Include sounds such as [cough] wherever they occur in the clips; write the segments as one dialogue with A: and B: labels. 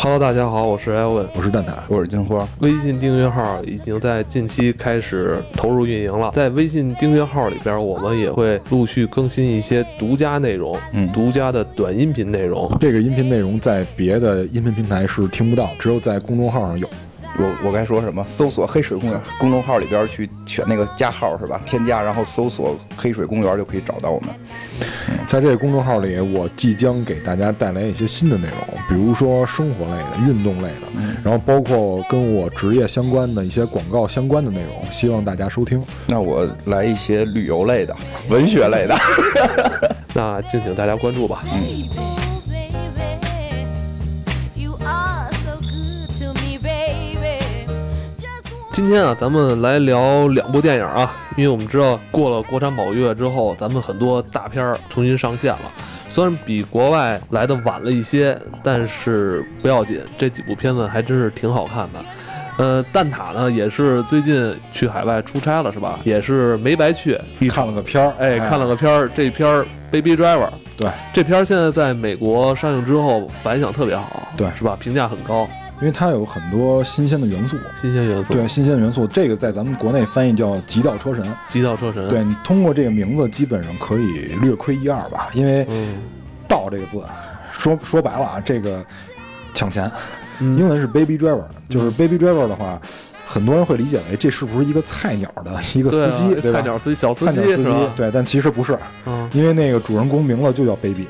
A: Hello，大家好，我是艾文，
B: 我是蛋挞，
C: 我是金花。
A: 微信订阅号已经在近期开始投入运营了，在微信订阅号里边，我们也会陆续更新一些独家内容，
C: 嗯，
A: 独家的短音频内容。
B: 这个音频内容在别的音频平台是听不到，只有在公众号上有。
C: 我我该说什么？搜索“黑水公园”公众号里边去选那个加号是吧？添加，然后搜索“黑水公园”就可以找到我们。
B: 在这个公众号里，我即将给大家带来一些新的内容，比如说生活类的、运动类的，然后包括跟我职业相关的一些广告相关的内容，希望大家收听。
C: 那我来一些旅游类的、文学类的，[laughs]
A: 那敬请大家关注吧。
C: 嗯。
A: 今天啊，咱们来聊两部电影啊，因为我们知道过了国产宝月之后，咱们很多大片儿重新上线了。虽然比国外来的晚了一些，但是不要紧，这几部片子还真是挺好看的。呃，蛋挞呢也是最近去海外出差了，是吧？也是没白去，
B: 看了个片儿，
A: 哎，看了个片儿，这片儿《Baby Driver》，
B: 对，
A: 这片儿现在在美国上映之后反响特别好，
B: 对，
A: 是吧？评价很高。
B: 因为它有很多新鲜的元素，
A: 新鲜元素。
B: 对新鲜的元素，这个在咱们国内翻译叫《极道车神》。
A: 极道车神，
B: 对你通过这个名字，基本上可以略窥一二吧。因为“道”这个字，说说白了啊，这个抢钱，英文是 “baby driver”，就是 “baby driver” 的话，很多人会理解为这是不是一个菜鸟的一个司机，对
A: 吧？菜鸟司机，小司
B: 机，对，但其实不是，因为那个主人公名字就叫 Baby。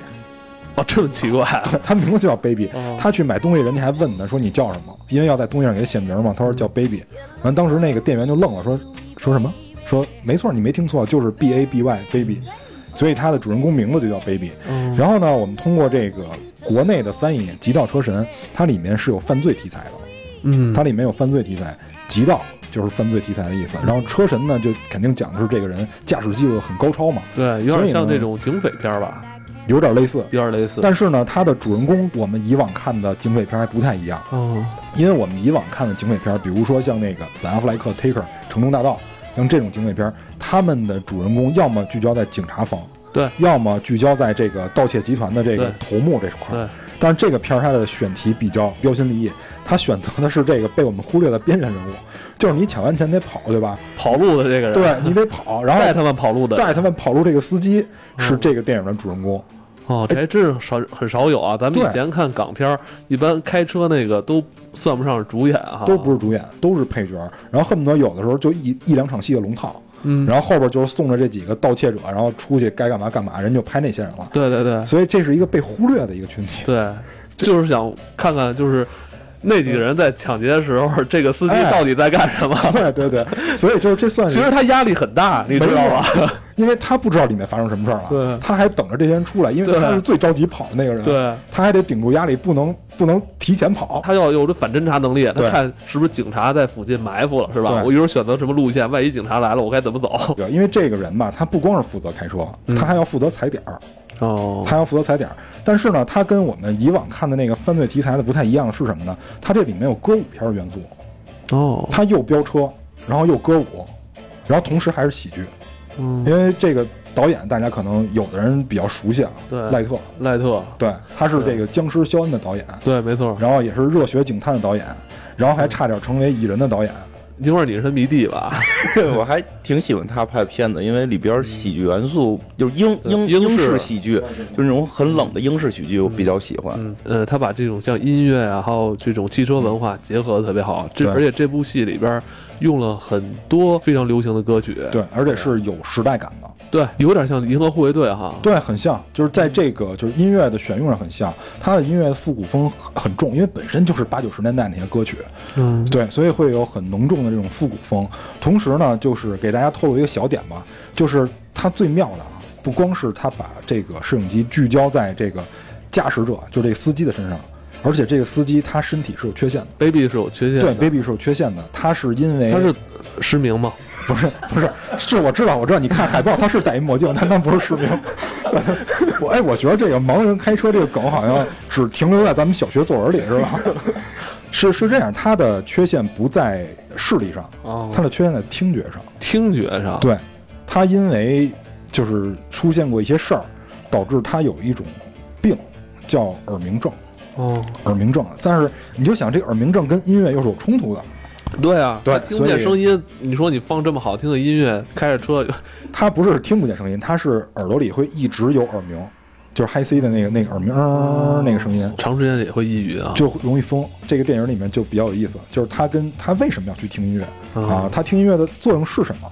A: 哦，这么奇怪，[laughs]
B: 他名字就叫 Baby。他去买东西，人家还问他，说你叫什么？因为要在东西上给他写名嘛。他说叫 Baby。完，当时那个店员就愣了，说说什么？说没错，你没听错，就是 B A B Y Baby。所以他的主人公名字就叫 Baby。然后呢，我们通过这个国内的翻译《极道车神》，它里面是有犯罪题材的。
A: 嗯，
B: 它里面有犯罪题材，极道就是犯罪题材的意思。然后车神呢，就肯定讲的是这个人驾驶技术很高超嘛。
A: 对，有点像这种警匪片吧。
B: 有点类似，
A: 有点类似，
B: 但是呢，它的主人公我们以往看的警匪片还不太一样。
A: 哦，
B: 因为我们以往看的警匪片，比如说像那个本阿弗莱克《Taker》城中大道，像这种警匪片，他们的主人公要么聚焦在警察方，
A: 对，
B: 要么聚焦在这个盗窃集团的这个头目这块。
A: 对。
B: 但是这个片儿它的选题比较标新立异，它选择的是这个被我们忽略的边缘人物，就是你抢完钱得跑，对吧？
A: 跑路的这个人，
B: 对你得跑，然后
A: 带他们跑路的，
B: 带他们跑路这个司机是这个电影的主人公。
A: 哦，这还真是少很少有啊！咱们以前看港片儿，一般开车那个都算不上是主演哈，
B: 都不是主演，都是配角。然后恨不得有的时候就一一两场戏的龙套，
A: 嗯，
B: 然后后边就是送着这几个盗窃者，然后出去该干嘛干嘛，人就拍那些人了。
A: 对对对，
B: 所以这是一个被忽略的一个群体。
A: 对，就是想看看，就是那几个人在抢劫的时候，这个司机到底在干什么？[laughs]
B: 对对对，所以就是这算
A: 其实他压力很大，你知道吧？
B: 因为他不知道里面发生什么事儿
A: 了，
B: 他还等着这些人出来，因为他是最着急跑的那个人，
A: 对，
B: 他还得顶住压力，不能不能提前跑，
A: 他要有这反侦查能力，他看是不是警察在附近埋伏了，是吧？我一会儿选择什么路线，万一警察来了，我该怎么走？
B: 对，因为这个人吧，他不光是负责开车，他还要负责踩点儿，
A: 哦，
B: 他要负责踩点儿。但是呢，他跟我们以往看的那个犯罪题材的不太一样，是什么呢？他这里面有歌舞片元
A: 素，哦，
B: 他又飙车，然后又歌舞，然后同时还是喜剧，
A: 嗯，
B: 因为这个。导演大家可能有的人比较熟悉啊，
A: 对，
B: 赖特，
A: 赖特，
B: 对，他是这个僵尸肖恩的导演，
A: 对，没错，
B: 然后也是热血警探的导演，然后还差点成为蚁人的导演。
A: 金花，你是迷弟吧？[laughs]
C: 我还挺喜欢他拍的片子，因为里边喜剧元素就是英英
A: 英
C: 式喜剧，就是那种很冷的英式喜剧，我比较喜欢。
A: 嗯，呃，他把这种像音乐啊，还有这种汽车文化结合的特别好。这而且这部戏里边用了很多非常流行的歌曲，
B: 对，而且是有时代感的。
A: 对，有点像《银河护卫队》哈。
B: 对，很像，就是在这个就是音乐的选用上很像。他的音乐复古风很重，因为本身就是八九十年代那些歌曲。
A: 嗯，
B: 对，所以会有很浓重的这种复古风。同时呢，就是给大家透露一个小点吧，就是它最妙的啊，不光是他把这个摄影机聚焦在这个驾驶者，就这个司机的身上，而且这个司机他身体是有缺陷的
A: ，baby 是有缺陷的。
B: 对，baby 是有缺陷的，他是因为
A: 他是失明吗？
B: 不是不是，是我知道我知道，你看海报他是戴一墨镜，[laughs] 但他不是失明。[laughs] 我哎，我觉得这个盲人开车这个梗好像只停留在咱们小学作文里是吧？[laughs] 是是这样，他的缺陷不在视力上，他的缺陷在听觉上。
A: 听觉上，
B: 对，他因为就是出现过一些事儿，导致他有一种病叫耳鸣症。
A: 哦，
B: 耳鸣症。但是你就想，这个耳鸣症跟音乐又是有冲突的。
A: 对啊，
B: 对
A: 听不见声音，你说你放这么好听的音乐，开着车，[laughs]
B: 他不是听不见声音，他是耳朵里会一直有耳鸣，就是 Hi C 的那个那个耳鸣、呃、那个声音，
A: 长时间也会抑郁啊。
B: 就容易疯。这个电影里面就比较有意思，就是他跟他为什么要去听音乐
A: 嗯
B: 啊？他听音乐的作用是什么？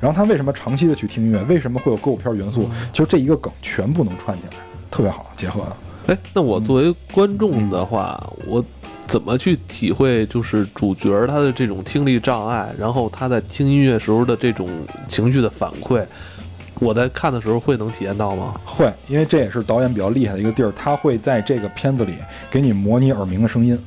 B: 然后他为什么长期的去听音乐？为什么会有歌舞片元素？其实这一个梗全部能串起来，特别好结合的。
A: 哎，那我作为观众的话，我怎么去体会就是主角他的这种听力障碍，然后他在听音乐时候的这种情绪的反馈？我在看的时候会能体验到吗？
B: 会，因为这也是导演比较厉害的一个地儿，他会在这个片子里给你模拟耳鸣的声音，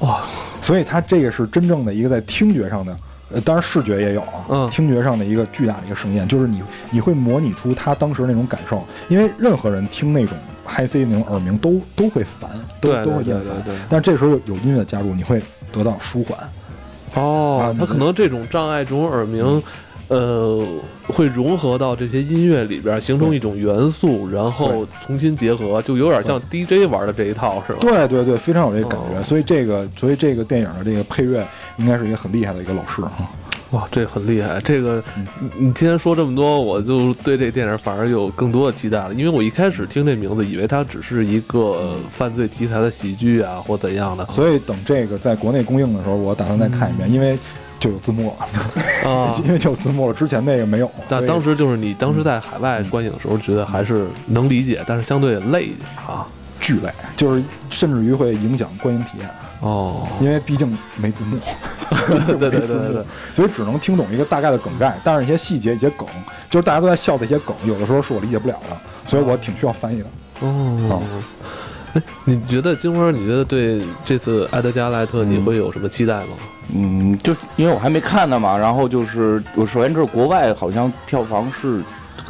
A: 哇，
B: 所以他这个是真正的一个在听觉上的，呃，当然视觉也有啊，
A: 嗯
B: 听觉上的一个巨大的一个盛宴，就是你你会模拟出他当时那种感受，因为任何人听那种 Hi C 那种耳鸣都都会烦，都
A: 对对
B: 都会厌烦
A: 对对对，
B: 但这时候有有音乐的加入，你会得到舒缓。
A: 哦
B: 啊，
A: 他可能这种障碍、这种耳鸣，呃，会融合到这些音乐里边，形成一种元素，然后重新结合，就有点像 DJ 玩的这一套，是吧？
B: 对对对，非常有这个感觉，
A: 哦
B: 所以这个所以这个电影的这个配乐应该是一个很厉害的一个老师啊。
A: 哇，这很厉害！这个，
B: 嗯
A: 你你今天说这么多，我就对这电影反而有更多的期待了。因为我一开始听这名字，以为它只是一个犯罪题材的喜剧啊，或怎样的。
B: 所以等这个在国内公映的时候，我打算再看一遍，因为就有字幕了，
A: 啊，[laughs]
B: 因为就有字幕了，之前那个没有。
A: 但当时就是你当时在海外观影的时候，觉得还是能理解，但是相对累一点啊。
B: 巨累，就是甚至于会影响观影体验，
A: 哦，
B: 因为毕竟没字幕，[laughs] 毕竟
A: 对
B: 没字幕
A: 对对对对，
B: 所以只能听懂一个大概的梗概，但是一些细节、一些梗，就是大家都在笑的一些梗，有的时候是我理解不了的，所以我挺需要翻译的。
A: 哦。哎，你觉得金花？你觉得对这次埃德加·莱特你会有什么期待吗？
C: 嗯，就因为我还没看呢嘛，然后就是我首先知道国外好像票房是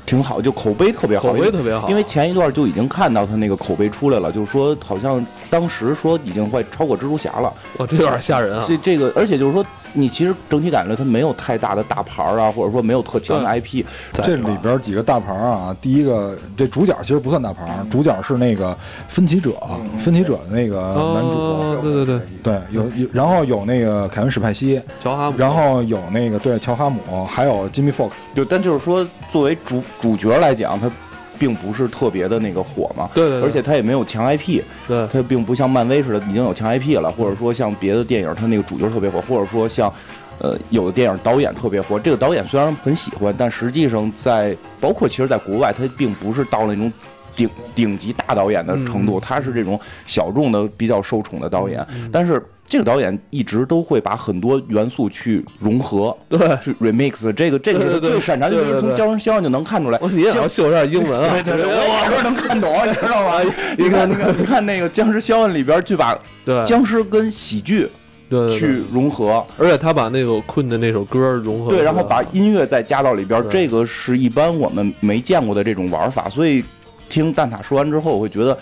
C: 挺好，就口碑特别好，
A: 口碑特别好，
C: 因为前一段就已经看到他那个口碑出来了，就是说好像当时说已经快超过蜘蛛侠了。
A: 哇，这有点吓人啊！
C: 这这个，而且就是说，你其实整体感觉它没有太大的大牌儿啊，或者说没有特强的 IP
B: 这里边几个大牌啊，第一个这主角其实不算大牌，主角是那个分歧者，分歧者的那个男主，
A: 哦，对对对，
B: 对，有有，然后有那个凯文史派西，
A: 乔哈姆，
B: 然后有那个对乔哈姆，还有 Jimmy Fox，
C: 就但就是说，作为主主角来讲，他并不是特别的那个火嘛，
A: 对对对。
C: 而且它也没有强 IP，
A: 对。
C: 它并不像漫威似的已经有强 IP 了，或者说像别的电影，它那个主角特别火，或者说像，呃，有的电影导演特别火。这个导演虽然很喜欢，但实际上在包括其实在国外，他并不是到了那种顶顶级大导演的程度，他是这种小众的比较受宠的导演。但是这个导演一直都会把很多元素去融合，
A: 对，
C: 去 remix，这个这个是最擅长，就是从交声肖就能看出来。
A: 我你也要秀点英文啊！
C: 对 [laughs] 对对，[laughs] 我假装能看懂，你知道吗？你看，你看，你看那个《僵尸肖恩》里边，去把
A: 对
C: 僵尸跟喜剧
A: 对对对
C: 去融合，
A: 而且他把那个困的那首歌融合，
C: 对，然后把音乐再加到里边，这个是一般我们没见过的这种玩法。所以听蛋挞说完之后，我会觉得，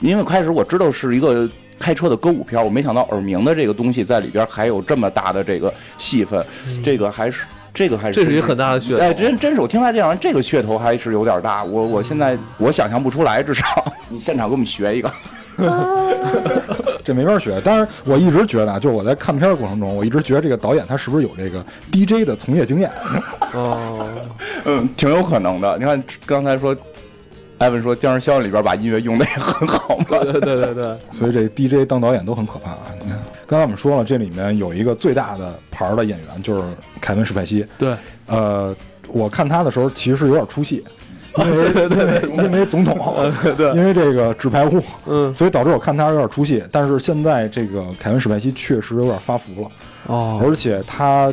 C: 因为开始我知道是一个开车的歌舞片，我没想到耳鸣的这个东西在里边还有这么大的这个戏份，这个还是这个还是
A: 这是一个很大的噱头。
C: 哎，真真是我听他这样，这个噱头还是有点大。我我现在我想象不出来，至少你现场给我们学一个。[laughs]
B: 这没法学。但是我一直觉得啊，就是我在看片的过程中，我一直觉得这个导演他是不是有这个 DJ 的从业经验？
A: 哦，[laughs]
C: 嗯，挺有可能的。你看刚才说，艾文说《僵尸肖恩》里边把音乐用的也很好嘛。
A: 对对对对对，[laughs]
B: 所以这 DJ 当导演都很可怕啊！你看，刚才我们说了，这里面有一个最大的牌儿的演员就是凯文史派西。
A: 对，
B: 呃，我看他的时候其实是有点出戏，因为 [laughs] 因为因为总统，[laughs] 因为这个纸牌屋，
A: 嗯，
B: 所以导致我看他有点出戏。但是现在这个凯文史派西确实有点发福了，
A: 哦，
B: 而且他。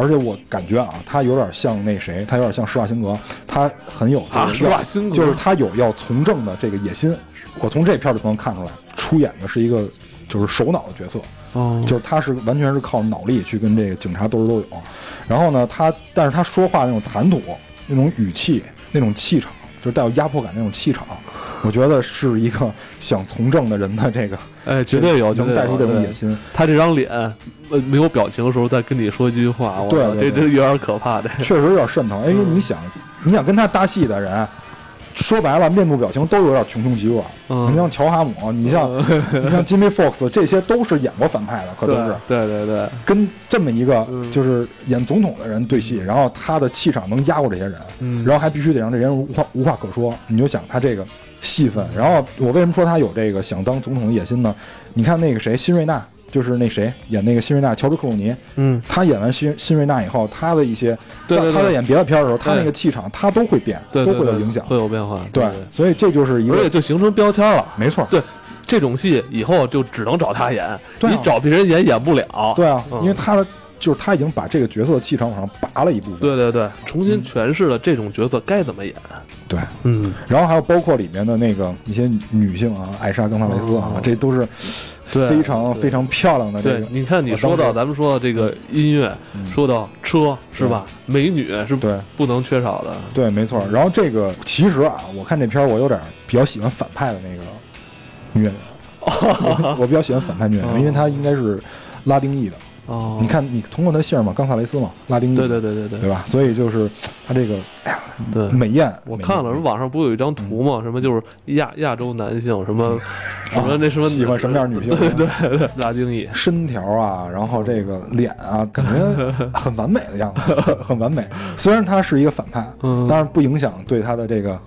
B: 而且我感觉啊，他有点像那谁，他有点像施瓦辛格，他很有这个
A: 啊施瓦辛格
B: 就是他有要从政的这个野心。我从这片儿就能看出来，出演的是一个就是首脑的角色，
A: 哦，
B: 就是他是完全是靠脑力去跟这个警察斗智斗勇。然后呢，他但是他说话那种谈吐、那种语气、那种气场，就是带有压迫感那种气场，我觉得是一个想从政的人的这个
A: 哎，绝对有，
B: 能带出这种野心。
A: 他这张脸，呃，没有表情的时候再跟你说一句话，
B: 对对对
A: 这这有点可怕的。
B: 确实有点渗透。[laughs] 因为你想，你想跟他搭戏的人，说白了，面部表情都有点穷凶极恶。
A: 嗯。
B: 你像乔哈姆，你像 [laughs] 你像 Jimmy Fox，这些都是演过反派的，可都是。
A: 对对对，
B: 跟这么一个
A: 嗯。
B: 就是演总统的人对戏，然后他的气场能压过这些人，
A: 嗯。
B: 然后还必须得让这人无话无话可说。你就想他这个戏份，然后我为什么说他有这个想当总统的野心呢？你看那个谁，辛瑞纳，就是那谁演那个辛瑞纳，乔治克鲁尼，
A: 嗯，
B: 他演完辛辛瑞纳以后，他的一些
A: 对对对
B: 他在演别的片儿的时候，他那个气场他都会变，都
A: 对对对
B: 会有影响。
A: 会有变化，
B: 对
A: 对，
B: 所以这就是一
A: 而且
B: 个
A: 就形成标签了。
B: 没错，
A: 对这种戏以后就只能找他演，
B: 对啊
A: 你找别人演演不了。
B: 对啊，
A: 嗯
B: 因为他的就是他已经把这个角色的气场往上拔了一部分。
A: 对对对，重新诠释了这种角色该怎么演。
B: 对，
A: 嗯，
B: 然后还有包括里面的那个一些女性啊，艾莎·冈萨雷斯啊，
A: 哦
B: 这都是
A: 对
B: 非常非常漂亮的这
A: 对
B: 个，。
A: 你看你说到咱们说到这个音乐，
B: 嗯
A: 说到车是吧？美女是
B: 对
A: 不能缺少的。
B: 对，没错。然后这个其实啊，我看这片儿我有点比较喜欢反派的那个女演员，[laughs] 我我比较喜欢反派女演员，
A: 哦
B: 因为她应该是拉丁裔的。
A: 哦，
B: 你，看，你通过他姓儿嘛，冈萨雷斯嘛，拉丁裔对，
A: 对对对对
B: 对吧？所以就是 [tsk] 他这个，哎呀，
A: 对。
B: 美艳。
A: 我看了，网上不是有一张图嘛？什么就是亚亚洲男性，什么什么那什么
B: 喜欢什么样的女性？[laughs]
A: 对对对，拉丁裔。
B: 身条啊，然后这个脸啊，感觉很完美的样子，[laughs] 很很完美。虽然他是一个反派，
A: 嗯
B: 当然不影响对他的这个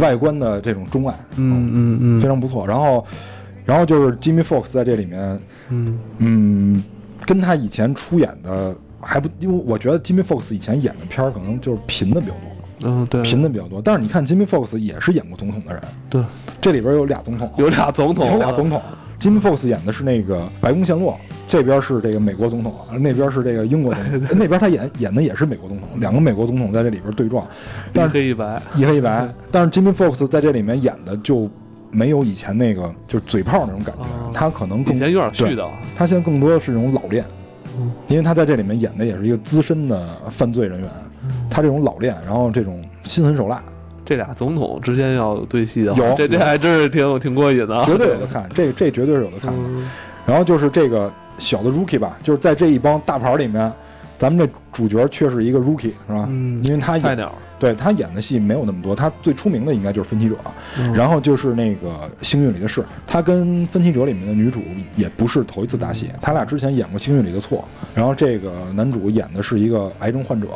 B: 外观的这种钟爱，
A: 嗯嗯嗯
B: 非常不错。然后，然后就是 Jimmy Fox 在这里面，
A: 嗯
B: 嗯，跟他以前出演的还不，因为我觉得 Jimmy Fox 以前演的片儿可能就是贫的比较多，
A: 嗯，对，
B: 贫的比较多。但是你看 Jimmy Fox 也是演过总统的人，
A: 对，
B: 这里边有俩总统，
A: 有俩总统，
B: 有俩总统。Jimmy Fox 演的是那个白宫陷落，这边是这个美国总统，那边是这个英国总统，[laughs] 那边他演演的也是美国总统，两个美国总统在这里边对撞，
A: 一
B: 但是
A: 黑一白。
B: 一黑一白。但是 Jimmy Fox 在这里面演的就没有以前那个就是嘴炮那种感觉，
A: 哦。
B: 他可能更
A: 以前有点絮
B: 对
A: 叨，
B: 他现在更多的是这种老练
A: 嗯，
B: 因为他在这里面演的也是一个资深的犯罪人员，
A: 嗯。
B: 他这种老练，然后这种心狠手辣，
A: 这俩总统之间要对戏的，
B: 有
A: 这这还真是挺挺过瘾的。啊，
B: 绝对有的看，这这绝对是有的看。的。
A: 嗯。
B: 然后就是这个小的 rookie 吧，就是在这一帮大牌里面，咱们这主角却是一个 rookie 是吧？
A: 嗯
B: 因为他
A: 菜鸟，
B: 对他演的戏没有那么多，他最出名的应该就是《分歧者》
A: 嗯。
B: 然后就是那个《幸运里的事》，他跟《分歧者》里面的女主也不是头一次搭戏，他俩之前演过《幸运里的错》，然后这个男主演的是一个癌症患者，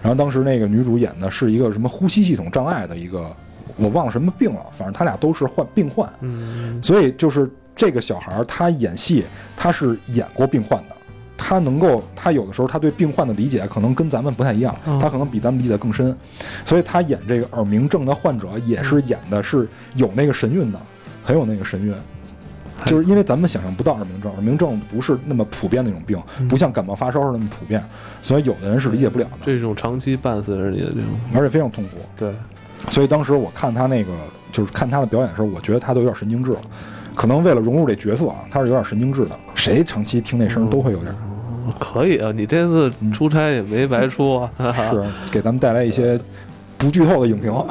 B: 然后当时那个女主演的是一个什么呼吸系统障碍的一个，我忘了什么病了，反正他俩都是患病患，
A: 嗯。
B: 所以就是这个小孩儿，他演戏他是演过病患的，他能够，他有的时候他对病患的理解可能跟咱们不太一样，
A: 嗯
B: 他可能比咱们理解得更深，所以他演这个耳鸣症的患者也是演的是有那个神韵的，很有那个神韵。就是因为咱们想象不到耳鸣症，耳鸣症不是那么普遍的一种病，不像感冒发烧是那么普遍，所以有的人是理解不了的，
A: 这种长期伴随着你的这种，
B: 而且非常痛苦。
A: 对，
B: 所以当时我看他那个，就是看他的表演的时候，我觉得他都有点神经质了。可能为了融入这角色啊，他是有点神经质的。谁长期听那声都会有点，
A: 可以啊，你这次出差也没白出啊，
B: 是 [laughs] 给咱们带来一些不剧透的影评。[laughs]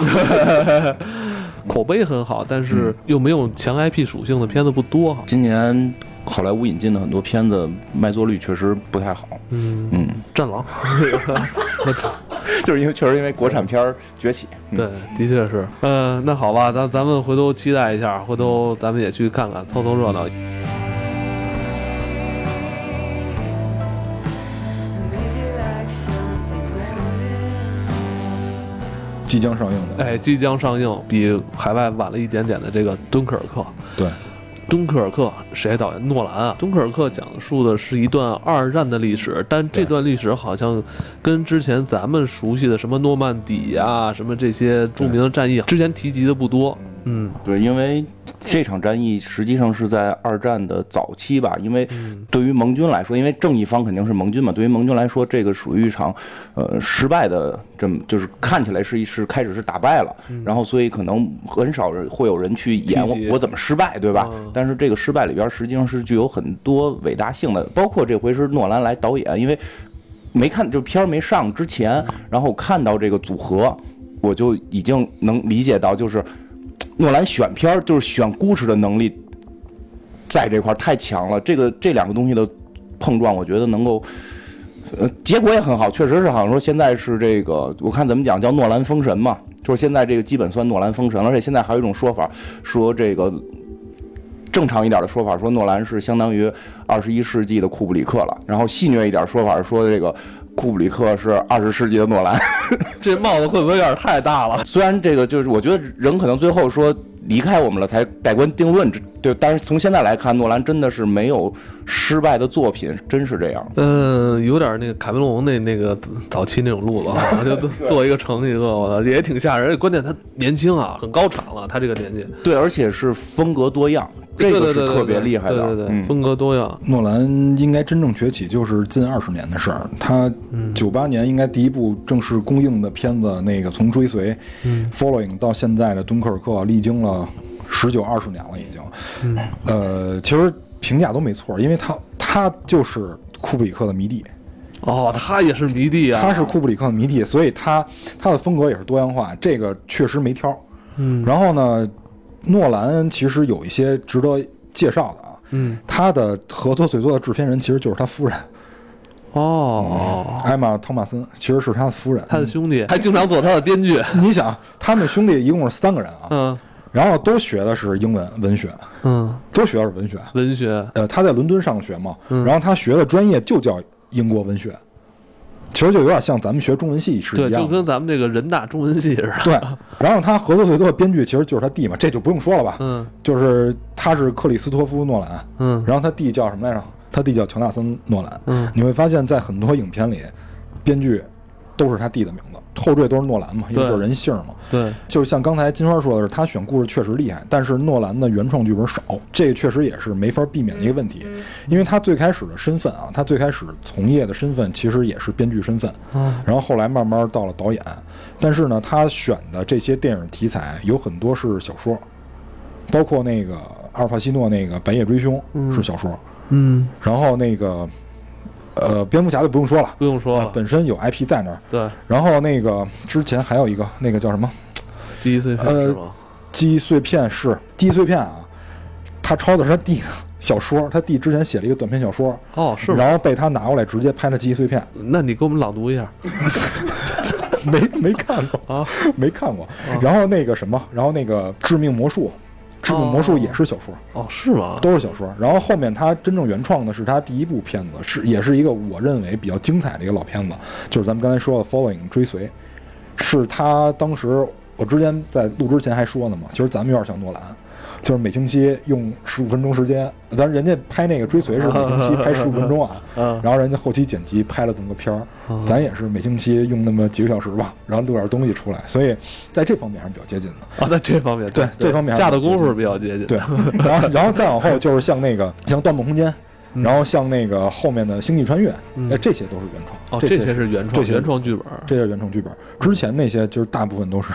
A: 口碑很好，但是又没有强 IP 属性的片子不多哈。
C: 今年好莱坞引进的很多片子卖座率确实不太好，
A: 嗯，
C: 嗯，
A: 战狼，[laughs]
C: 就是因为确实因为国产片儿崛起，嗯。
A: 对，的确是。嗯，那好吧，咱咱们回头期待一下，回头咱们也去看看，凑凑热闹。
B: 即将上映的，
A: 哎，即将上映，比海外晚了一点点的这个《敦刻尔克》。
B: 对，
A: 敦刻尔克谁导演？诺兰啊。敦刻尔克讲述的是一段二战的历史，但这段历史好像跟之前咱们熟悉的什么诺曼底呀、什么这些著名的战役，之前提及的不多。嗯。
C: 对，因为这场战役实际上是在二战的早期吧，因为
A: 嗯。
C: 对于盟军来说，因为正义方肯定是盟军嘛，对于盟军来说，这个属于一场呃失败的这么就是看起来是一是开始是打败了，然后所以可能很少人会有人去演我我怎么失败，对吧？
A: 嗯。
C: 但是这个失败里边实际上是具有很多伟大性的，包括这回是诺兰来导演，因为没看就片儿没上之前，然后看到这个组合，我就已经能理解到，就是诺兰选片儿就是选故事的能力，在这块儿太强了。这个这两个东西的碰撞，我觉得能够呃，结果也很好，确实是好像说现在是这个，我看怎么讲叫诺兰封神嘛，就是现在这个基本算诺兰封神了，而且现在还有一种说法说这个。正常一点的说法说诺兰是相当于二十一世纪的库布里克了，然后戏谑一点说法说这个库布里克是二十世纪的诺兰。[laughs]
A: 这帽子会不会有点太大了？[laughs]
C: 虽然这个就是我觉得人可能最后说离开我们了才盖棺定论，这对，但是从现在来看，诺兰真的是没有失败的作品，真是这样。
A: 嗯，有点那个卡梅隆那那个早期那种路子啊，[laughs] 就做一个成一个，我操，也挺吓人。关键他年轻啊，很高产了，他这个年纪，
C: 对，而且是风格多样，这个是特别厉害的。
A: 对对对，
C: 嗯
A: 风格多样。
B: 诺兰应该真正崛起就是近二十年的事儿。他九八年应该第一部正式公映的片子，那个从追随、Following 到现在的敦刻尔克，历经了十九二十年了，已经。呃，其实评价都没错，因为他他就是库布里克的迷弟，
A: 哦，他也是迷弟啊，
B: 他是库布里克的迷弟，所以他他的风格也是多样化，这个确实没挑。
A: 嗯
B: 然后呢，诺兰其实有一些值得介绍的啊。
A: 嗯
B: 他的合作最多的制片人其实就是他夫人
A: 哦，
B: 艾玛·汤马森，其实是他的夫人。
A: 他的兄弟还经常做他的编剧。
B: 你想，他们兄弟一共是三个人啊，
A: 嗯
B: 然后都学的是英文文学，
A: 嗯，
B: 都学的是文学。
A: 文学
B: 呃，他在伦敦上学嘛，
A: 嗯
B: 然后他学的专业就叫英国文学，其实就有点像咱们学中文系是，一样的。
A: 就跟咱们这个人大中文系似的。
B: 对，然后他合作最多的编剧其实就是他弟嘛，这就不用说了吧，
A: 嗯
B: 就是他是克里斯托夫·诺兰，
A: 嗯
B: 然后他弟叫什么来着？他弟叫乔纳森·诺兰。
A: 嗯
B: 你会发现在很多影片里，编剧都是他弟的名字，后缀都是诺兰嘛，因为
A: 对
B: 就是人姓嘛。
A: 对，
B: 就是像刚才金花说的是，他选故事确实厉害，但是诺兰的原创剧本少，这个确实也是没法避免的一个问题。因为他最开始的身份啊，他最开始从业的身份其实也是编剧身份，
A: 啊。
B: 然后后来慢慢到了导演。但是呢，他选的这些电影题材有很多是小说，包括那个阿尔帕西诺那个《白夜追凶》是小说，
A: 嗯，
B: 然后那个呃蝙蝠侠就不用说了，
A: 不用说了。
B: 啊本身有 IP 在那儿。
A: 对，
B: 然后那个之前还有一个那个叫什么？
A: 记忆碎片
B: 呃
A: 是吗？
B: 记忆碎片是记忆碎片啊，他抄的是他弟的小说，他弟之前写了一个短篇小说，
A: 哦，是吗？
B: 然后被他拿过来直接拍了记忆碎片，
A: 那你给我们朗读一下 [laughs]
B: 没没看过
A: 啊？
B: 没看过。然后那个什么，然后那个致命魔术，致命魔术也是小说，
A: 哦，是吗？
B: 都是小说。然后后面他真正原创的是他第一部片子，是也是一个我认为比较精彩的一个老片子，就是咱们刚才说的《Following》追随，是他当时我之前在录之前还说呢嘛，其实咱们有点像诺兰。就是每星期用十五分钟时间，咱人家拍那个追随是每星期拍十五分钟啊，
A: 嗯
B: 然后人家后期剪辑拍了这么个片儿，咱也是每星期用那么几个小时吧，然后录点东西出来，所以在这方面还是比较接近的。
A: 啊，在这方面，
B: 对这方面
A: 下的功夫比较接近。
B: 对，[laughs] 然后然后再往后就是像那个像《盗梦空间》，然后像那个后面的《星际穿越》，
A: 嗯
B: 哎，这些都是原创。
A: 哦，
B: 这
A: 这些是原创原创剧本。
B: 这些是原创剧本。之前那些就是大部分都是，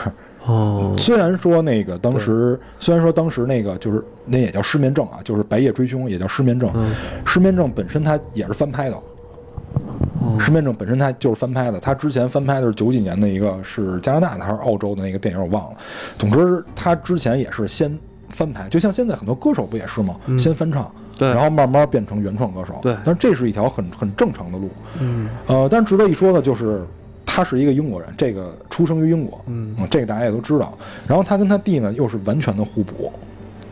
A: 哦，
B: 虽然说那个当时虽然说当时那个就是那也叫失眠症啊，就是白夜追凶也叫失眠症。
A: 嗯
B: 失眠症本身它也是翻拍的，
A: 哦
B: 失眠症本身它就是翻拍的。它之前翻拍的是九几年的一个是加拿大的还是澳洲的那个电影我忘了。总之它之前也是先翻拍，就像现在很多歌手不也是吗？先翻唱。
A: 嗯对
B: 然后慢慢变成原创歌手，
A: 对
B: 但是这是一条很很正常的路，
A: 嗯
B: 呃，但是值得一说的就是，他是一个英国人，这个出生于英国，
A: 嗯。
B: 这个大家也都知道。然后他跟他弟呢又是完全的互补，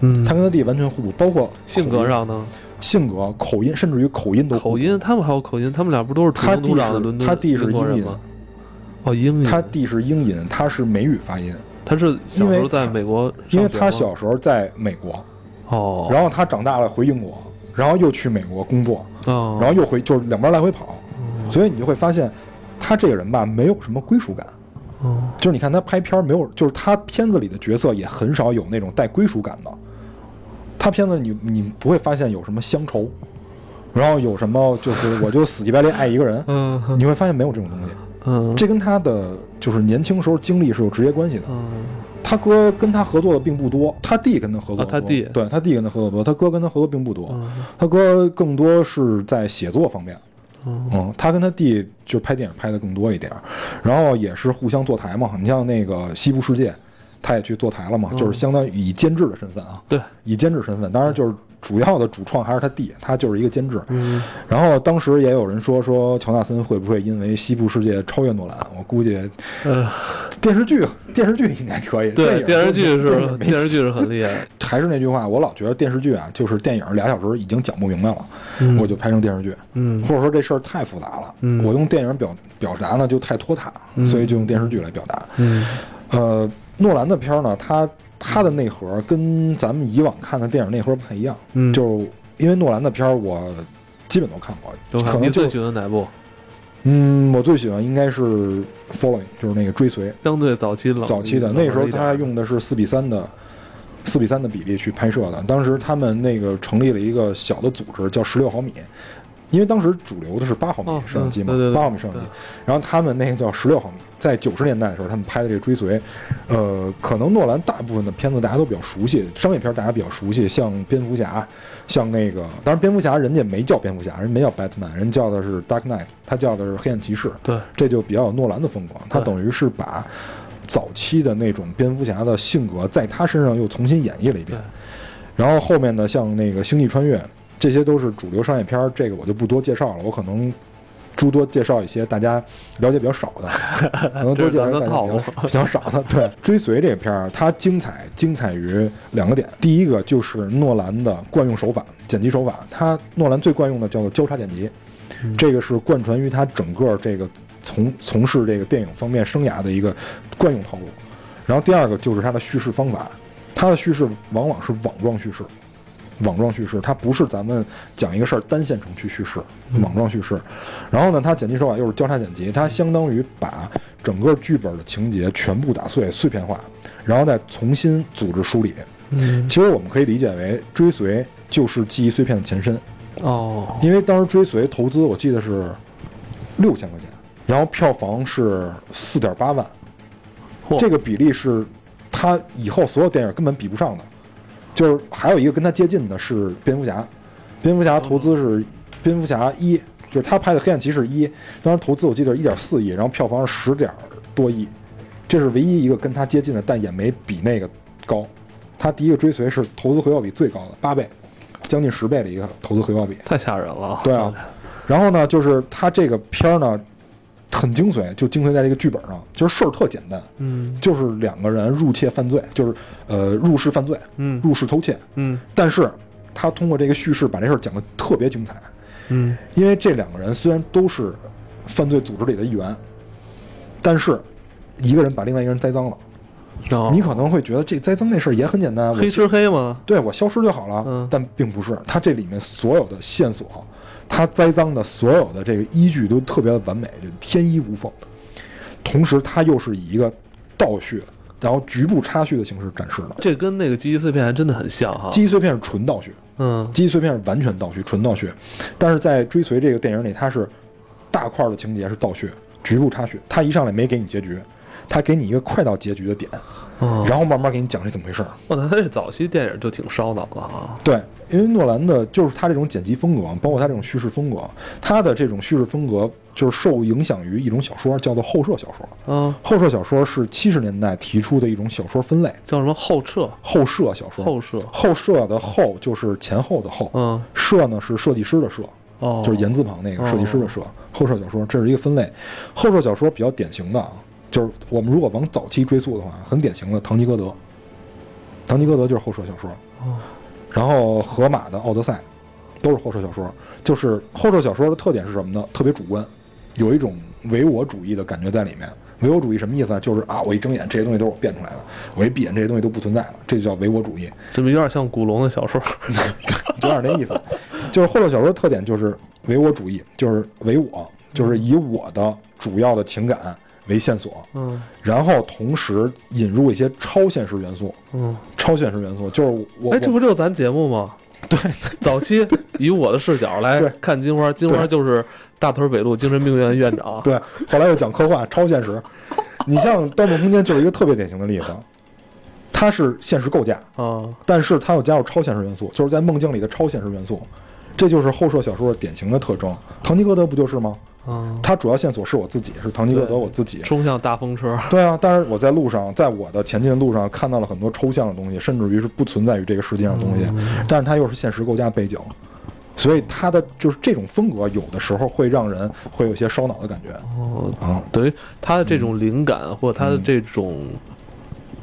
A: 嗯，
B: 他跟他弟完全互补，包括
A: 性格、上呢，
B: 性格、口音，甚至于口音都
A: 口音，他们还有口音，他们俩不都是土生土
B: 他弟
A: 长的伦敦
B: 他弟是英音？
A: 哦，英音，
B: 他弟是英音，他是美语发音，
A: 他是小
B: 因为
A: 时候在美国
B: 因为他小时候在美国，
A: 哦，
B: 然后他长大了回英国，然后又去美国工作，
A: 哦，
B: 然后又回，就是两边来回跑，所以你就会发现，他这个人吧，没有什么归属感。
A: 哦
B: 就是你看他拍片儿没有，就是他片子里的角色也很少有那种带归属感的。他片子你你不会发现有什么乡愁，然后有什么就是我就死乞白赖爱一个人，[laughs]
A: 嗯
B: 你会发现没有这种东西。
A: 嗯，
B: 这跟他的就是年轻时候经历是有直接关系的。
A: 嗯
B: 他哥跟他合作的并不多，他弟跟他合作的多、
A: 啊他弟
B: 对他弟跟他合作多，他哥跟他合作并不多，
A: 嗯
B: 他哥更多是在写作方面。
A: 嗯，
B: 他跟他弟就拍电影拍的更多一点，然后也是互相坐台嘛。你像那个《西部世界》，他也去坐台了嘛，
A: 嗯。
B: 就是相当于以监制的身份啊，
A: 对，
B: 以监制身份，当然就是主要的主创还是他弟，他就是一个监制。
A: 嗯，
B: 然后当时也有人说说乔纳森会不会因为《西部世界》超越诺兰？我估计
A: 呃，
B: 电视剧电视剧应该可以，
A: 对，
B: 影
A: 电视剧是电视剧是很厉害，
B: 还是那句话，我老觉得电视剧啊，就是电影俩小时已经讲不明白了，
A: 嗯。
B: 我就拍成电视剧，
A: 嗯。
B: 或者说这事儿太复杂了，
A: 嗯。
B: 我用电影表表达呢就太拖沓，
A: 嗯。
B: 所以就用电视剧来表达。
A: 嗯。
B: 呃，诺兰的片儿呢，它它的内核跟咱们以往看的电影内核不太一样，
A: 嗯，
B: 就是因为诺兰的片儿我基本都看过，
A: 都
B: 可能
A: 最喜欢哪部？
B: 嗯，我最喜欢应该是 Following，就是那个追随，
A: 相对早期冷
B: 早期的那时候他用的是四比三的四比三的比例去拍摄的。当时他们那个成立了一个小的组织，叫十六毫米，因为当时主流的是八毫米
A: 哦
B: 摄像机嘛八毫米摄像机。然后他们那个叫十六毫米，在九十年代的时候，他们拍的这个追随，呃，可能诺兰大部分的片子大家都比较熟悉，商业片大家比较熟悉，像蝙蝠侠，像那个，当然蝙蝠侠人家没叫蝙蝠侠，人没叫 Batman，人叫的是 Dark Knight，他叫的是黑暗骑士。
A: 对，
B: 这就比较有诺兰的风格。他等于是把早期的那种蝙蝠侠的性格，在他身上又重新演绎了一遍。然后后面呢像那个《星际穿越》，这些都是主流商业片儿，这个我就不多介绍了，我可能。诸多介绍一些大家了解比较少的，[laughs] 可能多介绍一些大家比较比较少的。对，追随这个片儿，它精彩精彩于两个点。第一个就是诺兰的惯用手法，剪辑手法。他诺兰最惯用的叫做交叉剪辑，这个是贯穿于他整个这个从从事这个电影方面生涯的一个惯用套路。然后第二个就是他的叙事方法，他的叙事往往是网状叙事，网状叙事，它不是咱们讲一个事儿单线程去叙事，网状叙事。然后呢，它剪辑手法又是交叉剪辑，它相当于把整个剧本的情节全部打碎、碎片化，然后再重新组织梳理。
A: 嗯
B: 其实我们可以理解为追随就是记忆碎片的前身。
A: 哦，
B: 因为当时追随投资我记得是六千块钱，然后票房是四点八万，这个比例是他以后所有电影根本比不上的。就是还有一个跟他接近的是蝙蝠侠，蝙蝠侠投资是蝙蝠侠一，就是他拍的黑暗骑士一，当时投资我记得一点四亿，然后票房是十点多亿，这是唯一一个跟他接近的，但也没比那个高。他第一个追随是投资回报比最高的八倍，将近十倍的一个投资回报比。
A: 太吓人了。
B: 对啊，然后呢，就是他这个片儿呢，很精髓，就精髓在这个剧本上，就是事儿特简单，
A: 嗯。
B: 就是两个人入窃犯罪，就是呃入室犯罪，
A: 嗯。
B: 入室偷窃，
A: 嗯。
B: 但是他通过这个叙事把这事儿讲得特别精彩，
A: 嗯。
B: 因为这两个人虽然都是犯罪组织里的一员，但是一个人把另外一个人栽赃了，
A: 哦，
B: 你可能会觉得这栽赃那事儿也很简单，我
A: 黑吃黑吗？
B: 对我消失就好了，
A: 嗯。
B: 但并不是，它这里面所有的线索，它栽赃的所有的这个依据都特别的完美，就天衣无缝。同时，它又是以一个倒叙，然后局部插叙的形式展示的。
A: 这跟那个记忆碎片还真的很像哈。
B: 记忆碎片是纯倒叙，
A: 嗯
B: 记忆碎片是完全倒叙，纯倒叙。但是在追随这个电影里，它是大块的情节是倒叙，局部插叙。它一上来没给你结局，它给你一个快到结局的点，
A: 哦，
B: 然后慢慢给你讲是怎么回事儿。
A: 我操，他这早期电影就挺烧脑的啊。
B: 对，因为诺兰的就是他这种剪辑风格，包括他这种叙事风格，他的这种叙事风格就是受影响于一种小说，叫做后设小说。
A: 嗯，
B: 后设小说是七十年代提出的一种小说分类，
A: 叫什么后撤？
B: 后设小说。
A: 后设。
B: 后设的后就是前后的后，
A: 嗯，
B: 设呢是设计师的设，
A: 哦，
B: 就是言字旁那个
A: 哦
B: 设计师的设。后设小说这是一个分类，后设小说比较典型的啊，就是我们如果往早期追溯的话，很典型的《堂吉诃德》，《堂吉诃德》就是后设小说。
A: 哦
B: 然后荷马的《奥德赛》都是后设小说，就是后设小说的特点是什么呢？特别主观，有一种唯我主义的感觉在里面。唯我主义什么意思啊？就是啊，我一睁眼这些东西都是我变出来的，我一闭眼这些东西都不存在了，这就叫唯我主义，[laughs]
A: 这么有点像古龙的小说。
B: 有点那意思。就是后设小说的特点就是唯我主义，就是唯我，就是以我的主要的情感为线索，
A: 嗯
B: 然后同时引入一些超现实元素。
A: 嗯，
B: 超现实元素就是我，
A: 哎，这不就是咱节目吗？对，[laughs] 早期以我的视角来看金花，金花就是大屯北路精神病院院长。[laughs]
B: 对，后来又讲科幻、超现实。你像《盗梦空间》就是一个特别典型的例子，它是现实构架，
A: 啊，
B: 但是它又加入超现实元素，就是在梦境里的超现实元素。这就是后设小说的典型的特征。唐吉诃德不就是吗？
A: 啊，
B: 他主要线索是我自己，是唐吉诃德我自己。
A: 冲向大风车，
B: 对啊，但是我在路上，在我的前进的路上看到了很多抽象的东西，甚至于是不存在于这个世界上的东西，但是它又是现实构架背景，所以它的就是这种风格，有的时候会让人会有些烧脑的感觉
A: 哦，
B: 啊。
A: 等于他的这种灵感或者他的这种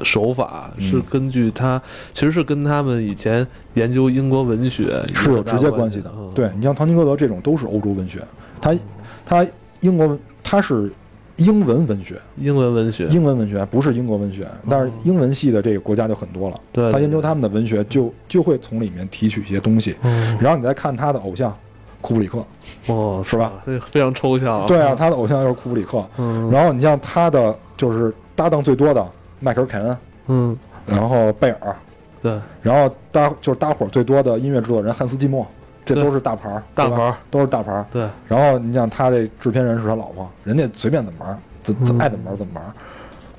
A: 手法
B: 嗯
A: 是根据他，其实是跟他们以前研究英国文学
B: 是有直接关系的。
A: 嗯
B: 对你像唐吉诃德这种都是欧洲文学，他他英国文他是英文文学，
A: 英文文学，
B: 英文文学不是英国文学，但是英文系的这个国家就很多了。
A: 对
B: 他研究他们的文学就就会从里面提取一些东西，
A: 嗯
B: 然后你再看他的偶像库布里克，
A: 哦，
B: 是吧？
A: 这非常抽象。
B: 对啊，，他的偶像就是库布里克。
A: 嗯
B: 然后你像他的就是搭档最多的迈克尔凯恩，
A: 嗯，
B: 然后贝尔，
A: 对，
B: 然后搭就是搭伙最多的音乐制作人汉斯季默，这都是大牌儿，
A: 大牌儿
B: 都是大牌儿。
A: 对，
B: 然后你像他这制片人是他老婆，人家随便怎么玩，怎怎
A: 嗯
B: 爱怎么玩怎么玩。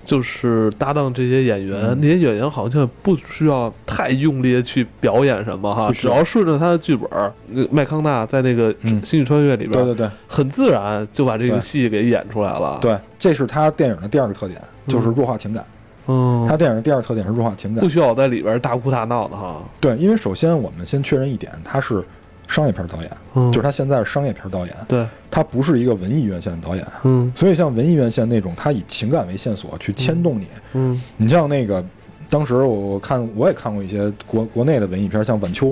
A: 就是搭档这些演员，
B: 嗯
A: 那些演员好像不需要太用力的去表演什么哈，只要顺着他的剧本儿，麦康纳在那个《
B: 嗯
A: 星际穿越》里边，
B: 对对对
A: 很自然就把这个戏给演出来了。，
B: 对，这是他电影的第二个特点，就是弱化情感。
A: 嗯，
B: 他电影的第二特点是弱化情感
A: 不。需要在里边大哭大闹的哈。
B: 对，因为首先我们先确认一点，他是商业片导演，
A: 嗯，
B: 就是他现在是商业片导演，
A: 对，
B: 他不是一个文艺院线的导演。
A: 嗯
B: 所以像文艺院线那种，他以情感为线索去牵动你。
A: 嗯
B: 你像那个，当时我我看我也看过一些国国内的文艺片，像《晚秋》，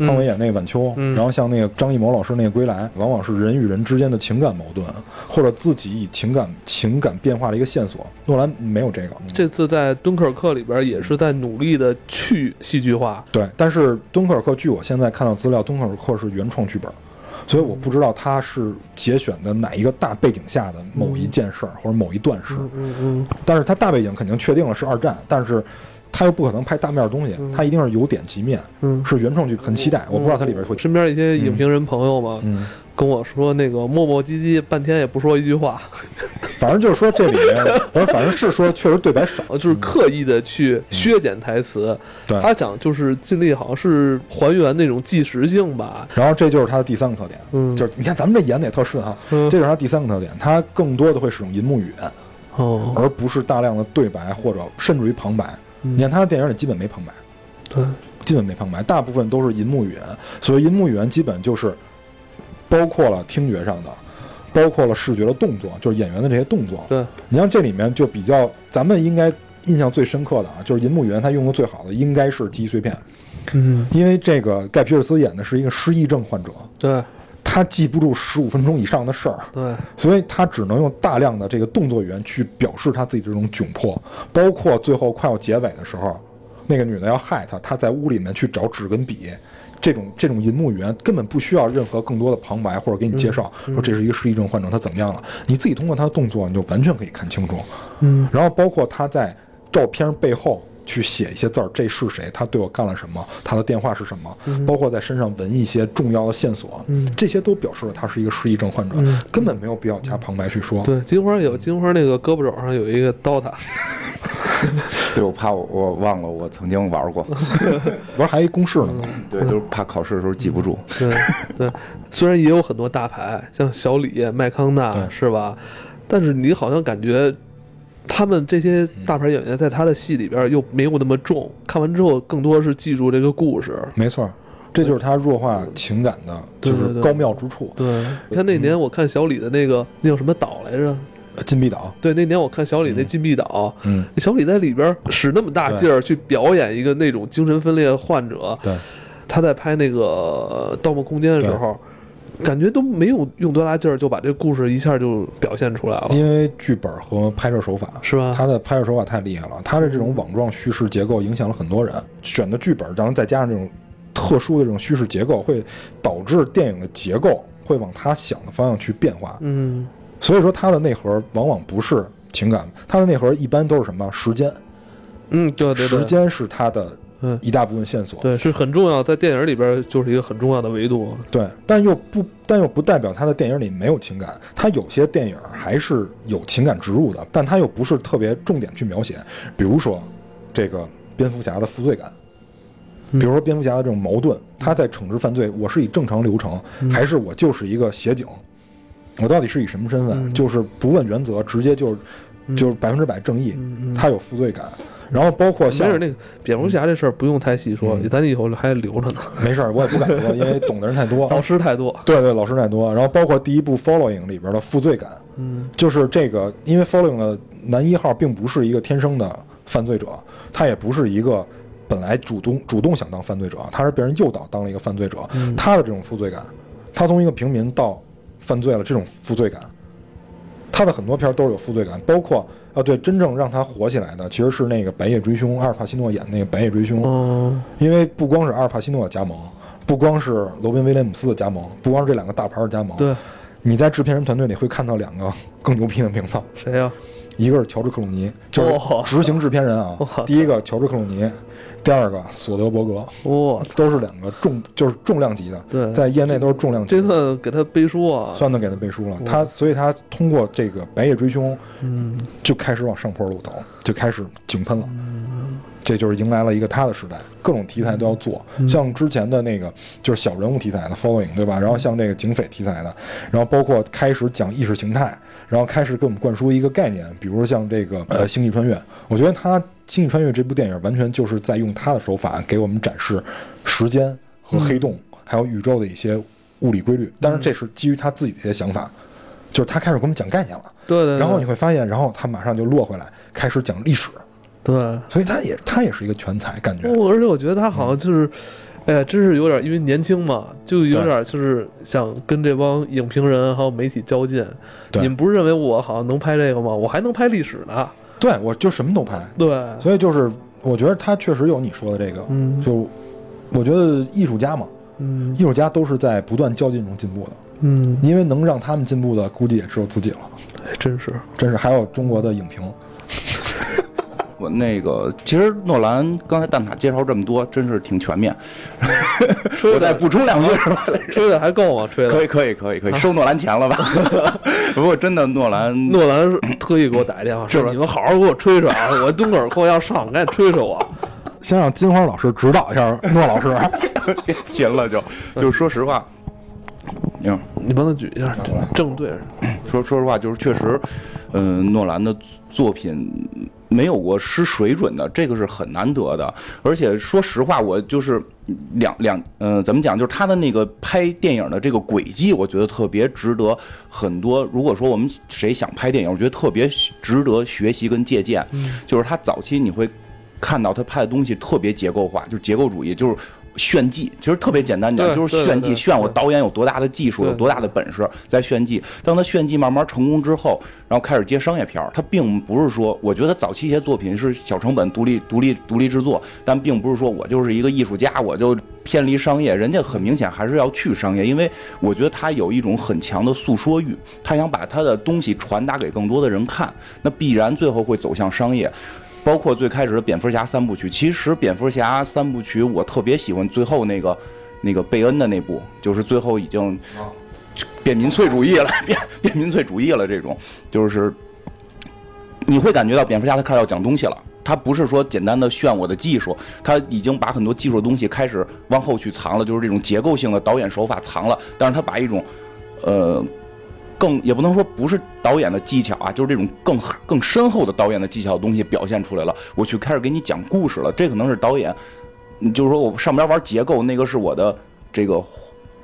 B: 潘玮
A: 嗯
B: 演那个《晚秋》
A: 嗯
B: 然后像那个张艺谋老师那个《归来》，往往是人与人之间的情感矛盾，或者自己以情感情感变化的一个线索。诺兰没有这个，
A: 这次在敦刻尔克里边也是在努力的去戏剧化。
B: 对，但是敦刻尔克，据我现在看到资料，敦刻尔克是原创剧本，所以我不知道他是节选的哪一个大背景下的某一件事儿、或者某一段事。
A: 嗯嗯
B: 但是他大背景肯定确定了是二战，但是他又不可能拍大面的东西，他一定是由点及面，
A: 嗯
B: 是原创剧，很期待。我不知道它里边会。
A: 身边一些影评人朋友嘛，
B: 嗯，
A: 跟我说那个磨磨唧唧，半天也不说一句话，
B: 反正就是说这里面，[laughs] 反正，反正是说确实对白少。
A: 就是刻意的去削减台词。他想就是尽力好像是还原那种即时性吧。
B: 然后这就是他的第三个特点，
A: 嗯
B: 就是你看咱们这演的也特顺哈，
A: 嗯
B: 这就是他第三个特点，他更多的会使用银幕语言，
A: 哦，
B: 而不是大量的对白或者甚至于旁白。
A: 嗯。
B: 你看他的电影里基本没旁白，
A: 对，
B: 基本没旁白，大部分都是银幕语言。所以银幕语言，基本就是包括了听觉上的，包括了视觉的动作，就是演员的这些动作。
A: 对，
B: 你像这里面就比较，咱们应该印象最深刻的啊，就是银幕语言，他用的最好的应该是记忆碎片，
A: 嗯，
B: 因为这个盖皮尔斯演的是一个失忆症患者，
A: 对
B: 他记不住十五分钟以上的事儿。
A: 对，
B: 所以他只能用大量的这个动作语言去表示他自己这种窘迫，包括最后快要结尾的时候，那个女的要害他，他在屋里面去找纸跟笔，这种这种银幕语言根本不需要任何更多的旁白或者给你介绍，说这是一个失忆症患者，他怎么样了，你自己通过他的动作你就完全可以看清楚。
A: 嗯，
B: 然后包括他在照片背后去写一些字儿，这是谁？他对我干了什么？他的电话是什么？包括在身上纹一些重要的线索，
A: 嗯
B: 这些都表示了他是一个失忆症患者，
A: 嗯
B: 根本没有必要加旁白去说。
A: 对，金花有金花那个胳膊肘上有一个刀塔，[laughs] [laughs]
C: 对，我怕我我忘了我曾经玩过，[laughs]
B: 不是还一公式呢吗？
C: 对，就是怕考试的时候记不住。
A: 对对，虽然也有很多大牌，像小李、麦康纳是吧？但是你好像感觉他们这些大牌演员在他的戏里边又没有那么重，看完之后更多是记住这个故事。
B: 没错，这就是他弱化情感的，就是高妙之处。
A: 对，你看那年我看小李的那个那叫什么岛来着？
B: 禁闭岛，
A: 对，那年我看小李那禁闭岛，
B: 嗯，
A: 小李在里边使那么大劲儿去表演一个那种精神分裂患者，
B: 对，
A: 他在拍那个《盗梦空间》的时候，感觉都没有用多大劲儿就把这故事一下就表现出来了，
B: 因为剧本和拍摄手法
A: 是吧？
B: 他的拍摄手法太厉害了，他的这种网状叙事结构影响了很多人。选的剧本，然后再加上这种特殊的这种叙事结构，会导致电影的结构会往他想的方向去变化。
A: 嗯
B: 所以说，他的内核往往不是情感，他的内核一般都是什么？时间，
A: 嗯，对对对，
B: 时间是他的
A: 嗯
B: 一大部分线索。
A: 对是很重要，在电影里边就是一个很重要的维度。
B: 对，但又不，但又不代表他的电影里没有情感。他有些电影还是有情感植入的，但他又不是特别重点去描写。比如说，这个蝙蝠侠的负罪感，比如说蝙蝠侠的这种矛盾，他在惩治犯罪，我是以正常流程，还是我就是一个协警？我到底是以什么身份？就是不问原则，直接就是就是百分之百正义，他有负罪感。然后包括像
A: 没事，那个蝙蝠侠这事儿不用太细说，
B: 嗯
A: 咱以后还留着呢。
B: 没事儿，我也不敢说，因为懂的人太多。[laughs]
A: 老师太多，
B: 对对，老师太多。然后包括第一部《Following》里边的负罪感，
A: 嗯，
B: 就是这个，因为 Following 的男一号并不是一个天生的犯罪者，他也不是一个本来主动主动想当犯罪者，他是被人诱导当了一个犯罪者。他的这种负罪感，他从一个平民到犯罪了，这种负罪感，他的很多片儿都是有负罪感，包括啊，对，真正让他火起来的其实是那个《白夜追凶》，阿尔帕西诺演那个《白夜追凶》。
A: 哦，
B: 因为不光是阿尔帕西诺的加盟，不光是罗宾威廉姆斯的加盟，不光是这两个大牌的加盟，
A: 对，
B: 你在制片人团队里会看到两个更牛逼的名字，
A: 谁呀？
B: 一个是乔治克鲁尼，就是执行制片人啊，第一个乔治克鲁尼，第二个索德伯格，
A: 哇，
B: 都是两个重就是重量级的，
A: 对
B: 在业内都是重量级
A: 这
B: 的。
A: 算给他背书啊。
B: 算能给他背书了，他所以他通过这个《白夜追凶》
A: 嗯，
B: 就开始往上坡路走，就开始井喷了。这就是迎来了一个他的时代，各种题材都要做，像之前的那个就是小人物题材的 Following，对吧？然后像这个警匪题材的，然后包括开始讲意识形态，然后开始给我们灌输一个概念，比如说像这个呃《星际穿越》，我觉得他《星际穿越》这部电影完全就是在用他的手法给我们展示时间和黑洞，还有宇宙的一些物理规律，但是这是基于他自己的一些想法，就是他开始给我们讲概念了。
A: 对对对。
B: 然后你会发现，然后他马上就落回来，开始讲历史，
A: 对，
B: 所以他也他也是一个全才，感觉。
A: 我而且我觉得他好像就是，哎呀，真是有点，因为年轻嘛，就有点就是想跟这帮影评人还有媒体较劲。
B: 对
A: 你们不是认为我好像能拍这个吗？我还能拍历史呢。
B: 对，我就什么都拍，
A: 对，
B: 所以就是我觉得他确实有你说的这个，
A: 嗯
B: 就我觉得艺术家嘛，
A: 嗯
B: 艺术家都是在不断较劲中进步的，
A: 嗯，
B: 因为能让他们进步的，估计也只有自己了。
A: 哎真是。
B: 真是，还有中国的影评，
C: 我那个，其实诺兰刚才蛋挞介绍这么多，真是挺全面。我再补充两句，[laughs]
A: 吹的还够吗？吹的。
C: 可以，可以，可以，可以收诺兰钱了吧？[laughs] 不过真的，诺兰 [laughs]
A: 诺兰特意给我打一电话，[clears throat] 说
C: 是
A: 你们好好给我吹吹啊！我蹲会儿课要上，赶紧吹吹我。
B: 先让金花老师指导一下诺老师。
C: 别贫了就，就说实话，嗯，
A: 你帮他举一下，正对着。
C: 说说实话，就是确实，嗯、诺兰的作品没有过失水准的，这个是很难得的。而且说实话，我就是两两，嗯、怎么讲？就是他的那个拍电影的这个轨迹，我觉得特别值得很多。如果说我们谁想拍电影，我觉得特别值得学习跟借鉴。就是他早期你会看到他拍的东西特别结构化，就是结构主义，就是。炫技其实特别简单讲，
A: 对
C: 就是炫技，炫我导演有多大的技术，有多大的本事，在炫技。当他炫技慢慢成功之后，然后开始接商业片儿，他并不是说，我觉得早期一些作品是小成本、独立、独立、独立制作，但并不是说我就是一个艺术家，我就偏离商业。人家很明显还是要去商业，因为我觉得他有一种很强的诉说欲，他想把他的东西传达给更多的人看，那必然最后会走向商业。包括最开始的蝙蝠侠三部曲，其实蝙蝠侠三部曲我特别喜欢最后那个那个贝恩的那部，就是最后已经 [laughs] 变民粹主义了，变变民粹主义了，这种就是你会感觉到蝙蝠侠他开始要讲东西了。他不是说简单的炫我的技术，他已经把很多技术的东西开始往后去藏了，就是这种结构性的导演手法藏了。但是他把一种，呃，更也不能说不是导演的技巧啊，就是这种更更深厚的导演的技巧的东西表现出来了。我去开始给你讲故事了，这可能是导演，就是说我上边玩结构，那个是我的这个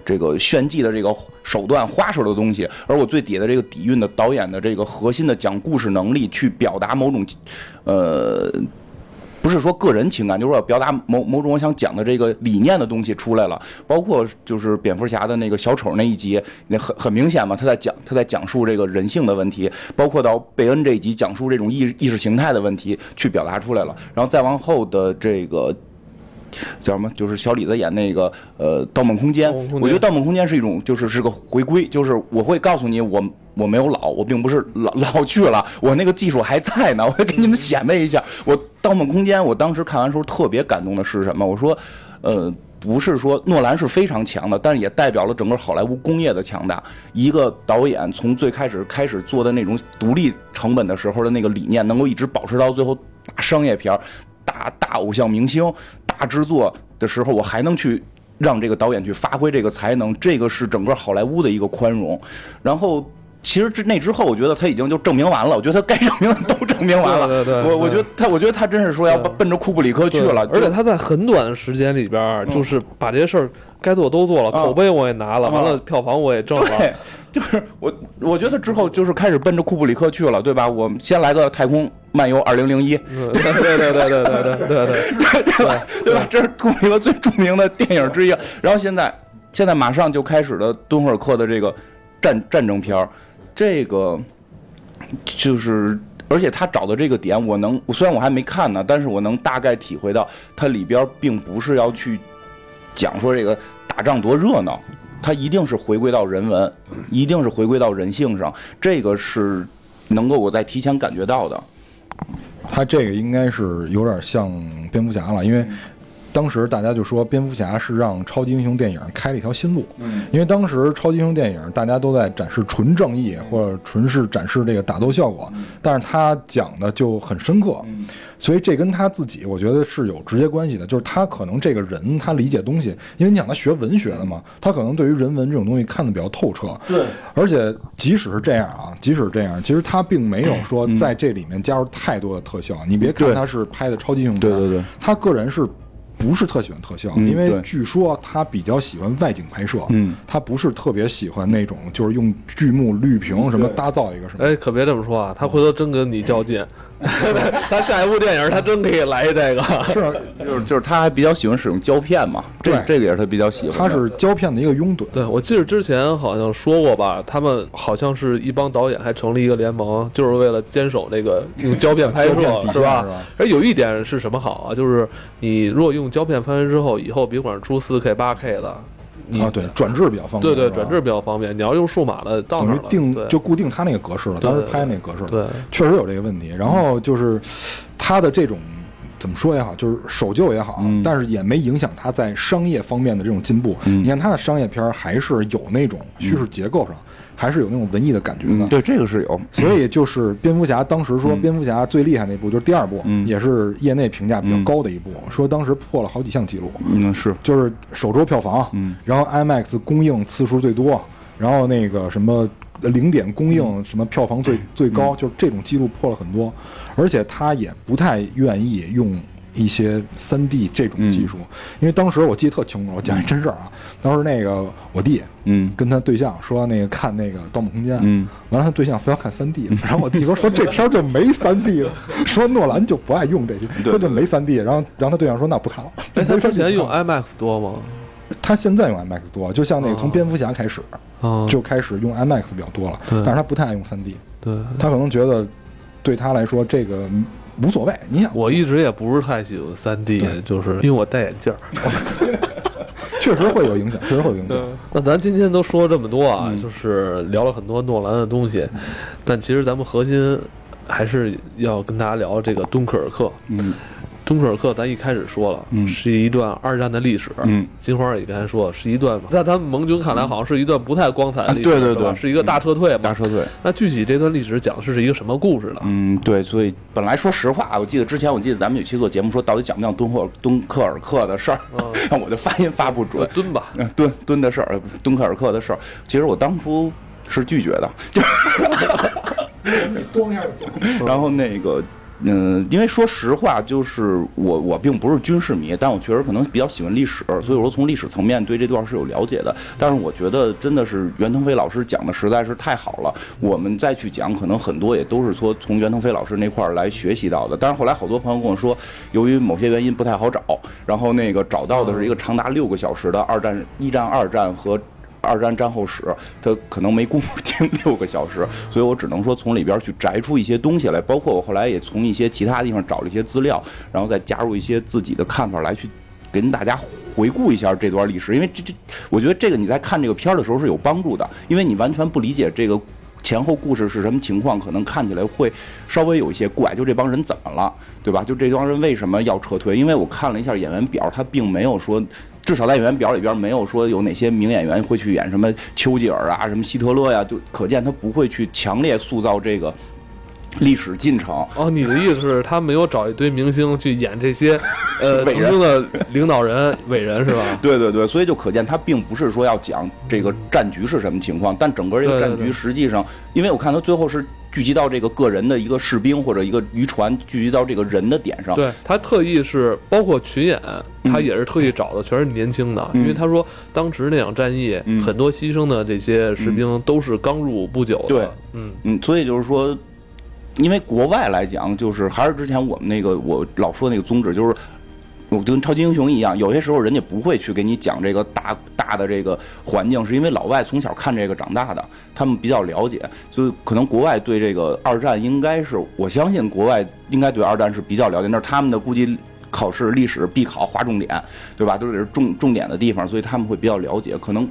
C: 这个炫技的这个手段花哨的东西，而我最底下的这个底蕴的导演的这个核心的讲故事能力，去表达某种呃。不是说个人情感，就是说表达某某种我想讲的这个理念的东西出来了，包括就是蝙蝠侠的那个小丑那一集，那很很明显嘛，他在讲他在讲述这个人性的问题，包括到贝恩这一集讲述这种意意识形态的问题去表达出来了，然后再往后的这个叫什么？就是小李子演那个呃《盗梦空间》我觉得《盗梦空间》是一种就是是个回归，就是我会告诉你我。我没有老，我并不是老老去了，我那个技术还在呢。我会给你们显摆一下。我《盗梦空间》，我当时看完时候特别感动的是什么？我说，呃，不是说诺兰是非常强的，但是也代表了整个好莱坞工业的强大。一个导演从最开始开始做的那种独立成本的时候的那个理念，能够一直保持到最后大商业片儿、大大偶像明星、大制作，的时候，我还能去让这个导演去发挥这个才能，这个是整个好莱坞的一个宽容。然后。其实之那之后，我觉得他已经就证明完了。我觉得他该证明的都 [laughs] 证明完了。
A: 对对对
C: 我我觉得他，我觉得他真是说要
A: 对
C: 奔着库布里克去了。
A: 而且他在很短的时间里边，就是把这些事儿该做都做了，
C: 啊
A: 口碑我也拿了，
C: 啊
A: 完了票房我也挣了。
C: 对，就是我，我觉得之后就是开始奔着库布里克去了，对吧？我们先来个《太空漫游二零零一》，
A: 嗯对对对对对对对对对，
C: 对对吧？对吧？这是库布里克最著名的电影之一。然后现在，现在马上就开始了敦刻尔克的这个战战争片儿，这个就是。而且他找的这个点，我能虽然我还没看呢，但是我能大概体会到，它里边并不是要去讲说这个打仗多热闹，它一定是回归到人文，一定是回归到人性上，这个是能够我在提前感觉到的。
B: 他这个应该是有点像蝙蝠侠了，因为当时大家就说蝙蝠侠是让超级英雄电影开了一条新路，
C: 嗯。
B: 因为当时超级英雄电影大家都在展示纯正义或者纯是展示这个打斗效果，但是他讲的就很深刻，所以这跟他自己我觉得是有直接关系的，就是他可能这个人他理解东西，因为你想他学文学的嘛，他可能对于人文这种东西看得比较透彻，
C: 对，
B: 而且即使是这样啊，即使是这样，其实他并没有说在这里面加入太多的特效。你别看他是拍的超级英雄片，
C: 对对对，
B: 他个人是。不是特喜欢特效，
C: 嗯
B: 因为据说他比较喜欢外景拍摄，
C: 嗯，
B: 他不是特别喜欢那种就是用剧目、绿屏什么搭造一个什么。
A: 哎，可别这么说啊，他回头真跟你较劲，[laughs] 他下一部电影他真可以来这个。
B: 是啊，[laughs]
C: 就是就是他还比较喜欢使用胶片嘛，这这个也是他比较喜欢的。
B: 他是胶片的一个拥趸。
A: 对，我记得之前好像说过吧，他们好像是一帮导演还成立一个联盟，就是为了坚守那个用胶片拍摄
B: 胶片底，
A: 是吧
B: 是？吧？
A: 而有一点是什么好啊？就是你如果用胶片拍完之后，以后别管是出四 K、八 K 的，你
B: 啊，对，转制比较方便。
A: 对对，转制比较方便。你要用数码的，到
B: 等于定就固定它那个格式了，当时拍那个格式了。
A: 对，
B: 确实有这个问题。然后就是它的这种怎么说也好，就是守旧也好，
C: 嗯
B: 但是也没影响他在商业方面的这种进步。
C: 嗯
B: 你看他的商业片儿还是有那种叙事结构上，还是有那种文艺的感觉的。
C: 嗯，对，这个是有。
B: 所以就是蝙蝠侠，当时说
C: 嗯
B: 蝙蝠侠最厉害那部就是第二部，
C: 嗯
B: 也是业内评价比较
C: 嗯
B: 高的一部，说当时破了好几项记录，
C: 嗯，是。
B: 就是首周票房，
C: 嗯
B: 然后 IMAX 公映次数最多，然后那个什么零点供应什么票房最最高，就是这种记录破了很多，而且他也不太愿意用。一些三 D 这种技术，因为当时我记得特清楚，我讲一真事儿啊。当时那个我弟
C: 嗯。
B: 跟他对象说，那个看那个《盗梦空间》，
C: 嗯，
B: 完了他对象非要看三 D，然后我弟说说这片儿就没三 D 了，[laughs] 说诺兰就不爱用这些，说就没三 D，然后然后他对象说那不看了。
A: 哎，他
B: 没
A: 之
B: 3D
A: 前用 IMAX 多吗？
B: 他现在用 IMAX 多，就像那个
A: 哦。
B: 从蝙蝠侠开始
A: 啊，
B: 就开始用 IMAX 比较多了，
A: 对
B: 但是他不太爱用三 D，
A: 对。
B: 他可能觉得对他来说这个无所谓。你想，
A: 我一直也不是太喜欢三 D，
B: 对
A: 就是因为我戴眼镜儿。[laughs]
B: 确实会有影响，[laughs] 确实会有影响。
A: 那咱今天都说了这么多啊，
C: 嗯
A: 就是聊了很多诺兰的东西，但其实咱们核心还是要跟大家聊这个敦刻尔克。
C: 嗯
A: 敦刻尔克，咱一开始说了，
C: 嗯
A: 是一段二战的历史。
C: 嗯，
A: 金花也刚才说，是一段在咱们盟军看来，好像是一段不太光彩的历史，
C: 啊对对对
A: 是一个大撤退嘛。
C: 大撤退。
A: 那具体这段历史讲的是一个什么故事呢？
C: 嗯，对，所以本来说实话，我记得之前我记得咱们有期做节目说到底讲不讲敦刻敦刻尔克的事儿，
A: 嗯，[laughs]
C: 我就发音发不准。
A: 敦吧，
C: 嗯，敦敦的事儿，敦刻尔克的事儿，其实我当初是拒绝的，就
B: 咣一下就讲
C: 然后那个。嗯，因为说实话，就是我我并不是军事迷，但我确实可能比较喜欢历史，所以我说从历史层面对这段是有了解的。但是我觉得真的是袁腾飞老师讲的实在是太好了，我们再去讲，可能很多也都是说从袁腾飞老师那块儿来学习到的。但是后来好多朋友跟我说，由于某些原因不太好找，然后那个找到的是一个长达六个小时的二战、一战、二战和。二战战后史，他可能没工夫听六个小时，所以我只能说从里边去摘出一些东西来，包括我后来也从一些其他地方找了一些资料，然后再加入一些自己的看法来去跟大家回顾一下这段历史，因为这这，我觉得这个你在看这个片儿的时候是有帮助的，因为你完全不理解这个。前后故事是什么情况？可能看起来会稍微有一些怪，就这帮人怎么了，对吧？就这帮人为什么要撤退？因为我看了一下演员表，他并没有说，至少在演员表里边没有说有哪些名演员会去演什么丘吉尔啊、什么希特勒呀，就可见他不会去强烈塑造这个历史进程。
A: 哦，你的意思是，他没有找一堆明星去演这些，[laughs] 呃，曾经的领导人、伟人是吧？[laughs]
C: 对对对，所以就可见他并不是说要讲这个战局是什么情况，但整个这个战局
A: 对对对
C: 实际上，因为我看他最后是聚集到这个个人的一个士兵或者一个渔船聚集到这个人的点上。
A: 对他特意是包括群演，他也是特意找的全是年轻的，
C: 嗯。
A: 因为他说当时那场战役，
C: 嗯。
A: 很多牺牲的这些士兵都是刚入伍不久的。
C: 对，
A: 嗯，
C: 嗯，所以就是说，因为国外来讲，就是还是之前我们那个我老说那个宗旨，就是我就跟超级英雄一样，有些时候人家不会去给你讲这个大大的这个环境，是因为老外从小看这个长大的，他们比较了解，所以可能国外对这个二战应该是，我相信国外应该对二战是比较了解，那是他们的估计。考试历史必考划重点，对吧？都是重重点的地方，所以他们会比较了解。可能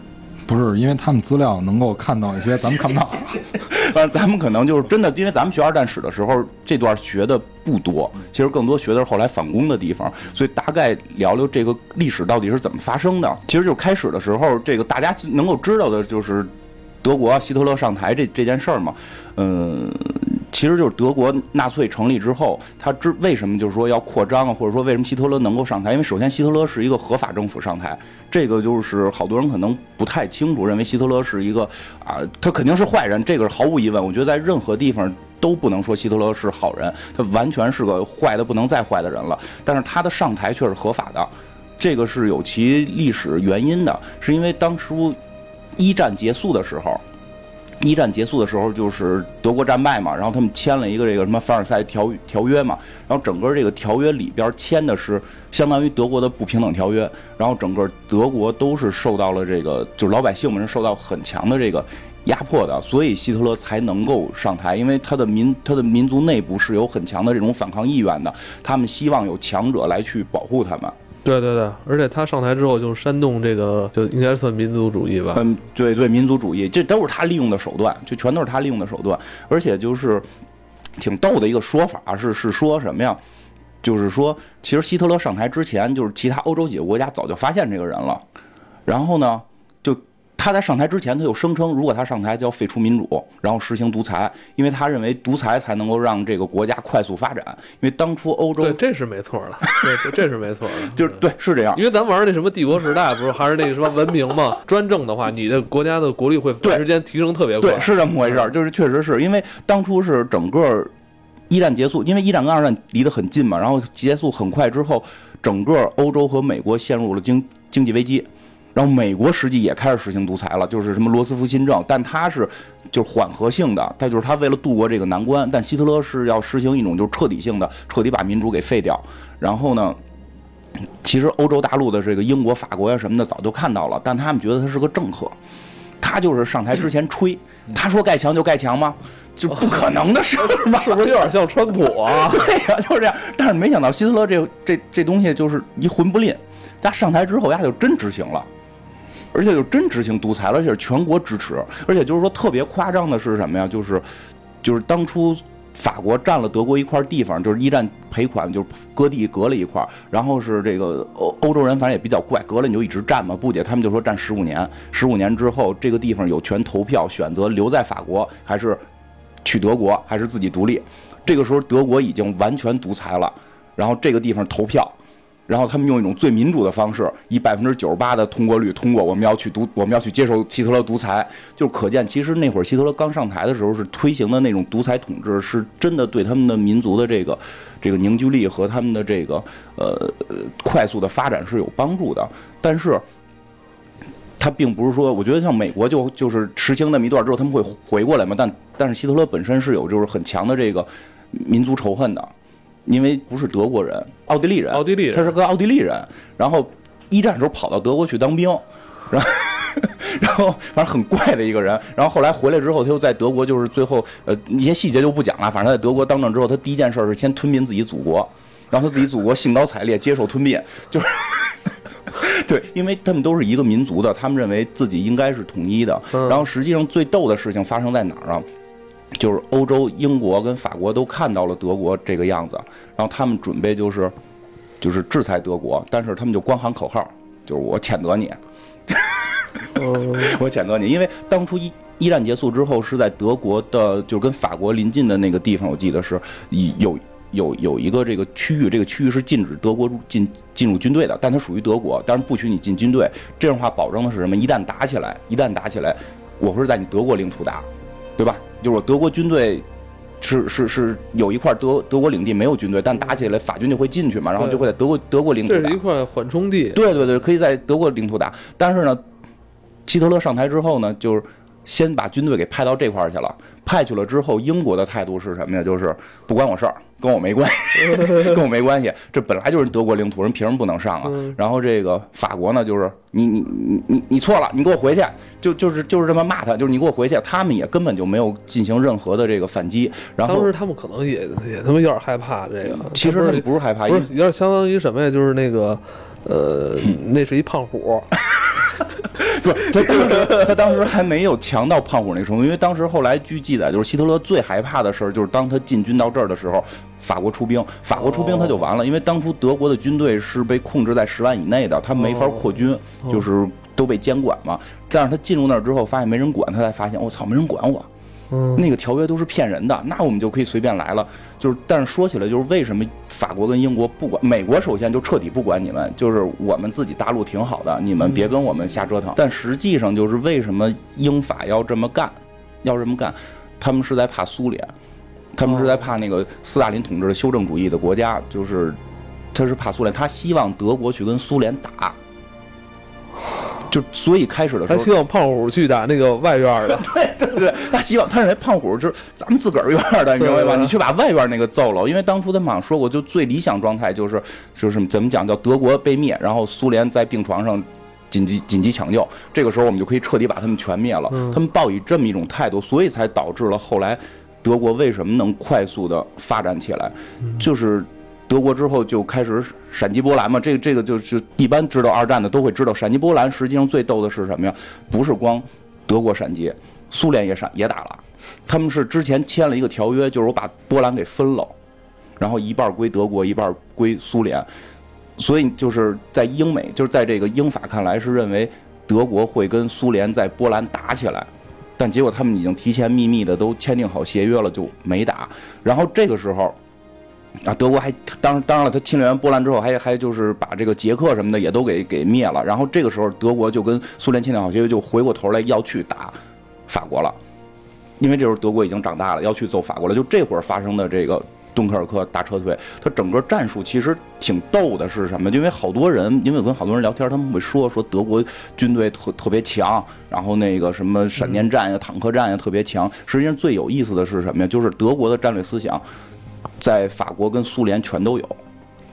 B: 不是因为他们资料能够看到一些咱们看不到。[laughs]
C: 但是咱们可能就是真的，因为咱们学二战史的时候，这段学的不多，其实更多学的是后来反攻的地方，所以大概聊聊这个历史到底是怎么发生的。其实就是开始的时候，这个大家能够知道的就是德国希特勒上台这这件事儿嘛，嗯。其实就是德国纳粹成立之后，他之为什么就是说要扩张啊，或者说为什么希特勒能够上台？因为首先希特勒是一个合法政府上台，这个就是好多人可能不太清楚，认为希特勒是一个啊，他肯定是坏人，这个是毫无疑问。我觉得在任何地方都不能说希特勒是好人，他完全是个坏的不能再坏的人了。但是他的上台却是合法的，这个是有其历史原因的，是因为当初一战结束的时候。一战结束的时候，就是德国战败嘛，然后他们签了一个这个什么凡尔赛条条约嘛，然后整个这个条约里边签的是相当于德国的不平等条约，然后整个德国都是受到了这个，就是老百姓们是受到很强的这个压迫的，所以希特勒才能够上台，因为他的民他的民族内部是有很强的这种反抗意愿的，他们希望有强者来去保护他们。
A: 对对对，而且他上台之后就煽动这个，就应该算民族主义吧。
C: 嗯，对对，民族主义，这都是他利用的手段，就全都是他利用的手段，而且就是挺逗的一个说法是是说什么呀？就是说，其实希特勒上台之前，就是其他欧洲几个国家早就发现这个人了，然后呢，他在上台之前，他就声称，如果他上台就要废除民主，然后实行独裁，因为他认为独裁才能够让这个国家快速发展，因为当初欧洲
A: 对，这是没错的，[laughs] 对，对这是没错的，
C: 就是对是这样，
A: 因为咱玩那什么帝国时代，不是还是那个什么文明嘛？[laughs] 专政的话，你的国家的国力会短时间提升特别快。
C: 对，是这么回事儿，就是确实是因为当初是整个一战结束，因为一战跟二战离得很近嘛，然后结束很快之后，整个欧洲和美国陷入了经经济危机，然后美国实际也开始实行独裁了，就是什么罗斯福新政，但他是就是缓和性的，他就是他为了度过这个难关，但希特勒是要实行一种就是彻底性的，彻底把民主给废掉，然后呢。其实欧洲大陆的这个英国、法国呀什么的早就看到了，但他们觉得他是个政客，他就是上台之前吹，他说盖墙就盖墙吗？就不可能的事儿嘛，
A: 是不是有点像川普啊？[laughs]
C: 对呀、就是这样。但是没想到希特勒这这这东西就是一混不吝，他上台之后，他就真执行了。而且就真执行独裁了，而且是全国支持，而且就是说特别夸张的是什么呀？就是就是当初法国占了德国一块地方，就是一战赔款，就是割地割了一块，然后是这个欧欧洲人反正也比较怪，割了你就一直占嘛，不解他们就说占十五年，十五年之后这个地方有权投票选择留在法国还是去德国还是自己独立，这个时候德国已经完全独裁了，然后这个地方投票。然后他们用一种最民主的方式，以百分之九十八的通过率通过，我们要去独，我们要去接受希特勒独裁，就可见其实那会儿希特勒刚上台的时候是推行的那种独裁统治，是真的对他们的民族的这个这个凝聚力和他们的这个呃呃快速的发展是有帮助的，但是。他并不是说，我觉得像美国就就是实行那么一段之后，他们会回过来嘛。但但是希特勒本身是有就是很强的这个民族仇恨的，因为不是德国人，奥地利人，
A: 奥地利人。
C: 他是个奥地利人，然后一战时候跑到德国去当兵，然后 [laughs] 然后反正很怪的一个人，然后后来回来之后，他又在德国就是最后呃一些细节就不讲了，反正他在德国当政之后，他第一件事是先吞并自己祖国，然后他自己祖国兴高采烈接受吞并，就是。[laughs] 对，因为他们都是一个民族的，他们认为自己应该是统一的。
A: 嗯。
C: 然后实际上最逗的事情发生在哪儿啊？就是欧洲、英国跟法国都看到了德国这个样子，然后他们准备就是就是制裁德国，但是他们就光喊口号，就是我谴责你。
A: 嗯 [laughs] [laughs]
C: 我谴责你，因为当初一一战结束之后，是在德国的，就跟法国临近的那个地方，我记得是有有有一个这个区域，这个区域是禁止德国入进进入军队的，但它属于德国，但是不许你进军队。这样的话，保证的是什么？一旦打起来，一旦打起来，我会是在你德国领土打，对吧？就是德国军队。是是是，有一块德德国领地没有军队，但打起来法军就会进去嘛，然后就会在德国德国领土打
A: 这是一。块缓冲地。
C: 对对对，可以在德国领土打。但是呢，希特勒上台之后呢，就是先把军队给派到这块儿去了。派去了之后，英国的态度是什么呀？就是不关我事儿，跟我没关系，[laughs] 跟我没关系。这本来就是德国领土，人凭什么不能上啊？
A: 嗯
C: 然后这个法国呢，就是你你你你你错了，你给我回去，就就是就是这么骂他，就是你给我回去。他们也根本就没有进行任何的这个反击。然后
A: 当时他们可能也也他妈有点害怕这个。
C: 其实他们不是害怕，
A: 不是有点相当于什么呀？就是那个，呃，[laughs] 那是一胖虎，[laughs]
C: 不是他当时他当时还没有强到胖虎那个程度，因为当时后来据记载，就是希特勒最害怕的事儿，就是当他进军到这儿的时候，法国出兵，法国出兵他就完了，因为当初德国的军队是被控制在十万以内的，他没法扩军，就是都被监管嘛。但是他进入那儿之后，发现没人管，他才发现我操，没人管我。
A: 嗯，
C: 那个条约都是骗人的，那我们就可以随便来了。就是，但是说起来，就是为什么法国跟英国不管，美国首先就彻底不管你们，就是我们自己大陆挺好的，你们别跟我们瞎折腾。但实际上就是为什么英法要这么干，要这么干，他们是在怕苏联，他们是在怕那个斯大林统治的修正主义的国家，就是他是怕苏联，他希望德国去跟苏联打。就所以开始的时候，
A: 他希望胖虎去打那个外院的。[laughs]
C: 对对对，他希望他认为胖虎是咱们自个儿院的，你明白吧？
A: 对
C: 你去把外院那个揍了，因为当初他们好像说过，就最理想状态就是就是怎么讲叫德国被灭，然后苏联在病床上。紧急紧急抢救，这个时候我们就可以彻底把他们全灭了。
A: 嗯
C: 他们抱以这么一种态度，所以才导致了后来德国为什么能快速的发展起来，就是德国之后就开始闪击波兰嘛。这个这个就是一般知道二战的都会知道，闪击波兰实际上最逗的是什么呀？不是光德国闪击，苏联也闪也打了。他们是之前签了一个条约，就是我把波兰给分了，然后一半归德国，一半归苏联。所以就是在英美，就是在这个英法看来是认为德国会跟苏联在波兰打起来，但结果他们已经提前秘密的都签订好协约了，就没打。然后这个时候。啊，德国还当当然了，他侵略完波兰之后，还还就是把这个捷克什么的也都给给灭了。然后这个时候，德国就跟苏联签订好协约，就回过头来要去打法国了，因为这时候德国已经长大了，要去揍法国了。就这会儿发生的这个敦刻尔克大撤退，它整个战术其实挺逗的，是什么？因为好多人，因为我跟好多人聊天，他们会说说德国军队特特别强，然后那个什么闪电战呀、坦克战呀特别强。实际上最有意思的是什么呀？就是德国的战略思想，在法国跟苏联全都有。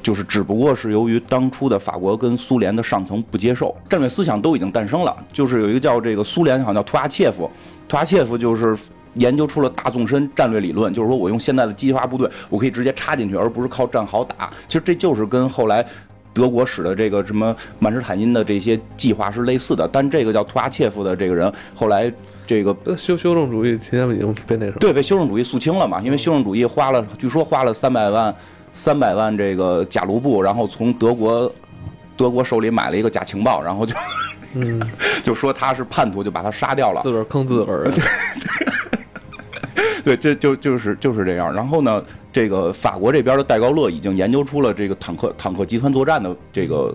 C: 就是只不过是由于当初的法国跟苏联的上层不接受，战略思想都已经诞生了。就是有一个叫这个苏联好像叫图阿切夫，图阿切夫就是研究出了大纵深战略理论，就是说我用现在的机械化部队，我可以直接插进去，而不是靠战壕打。其实这就是跟后来德国使的这个什么曼施坦因的这些计划是类似的，但这个叫图阿切夫的这个人后来这个
A: 修修正主义期间已经被那什么。
C: 对，被修正主义肃清了嘛？因为修正主义花了，据说花了三百万，三百万这个假卢布，然后从德国德国手里买了一个假情报，然后就
A: 嗯，[laughs]
C: 就说他是叛徒，就把他杀掉了。
A: 自个儿坑自个儿。[laughs]
C: 对，这就就是就是这样。然后呢，这个法国这边的戴高乐已经研究出了这个坦克坦克集团作战的这个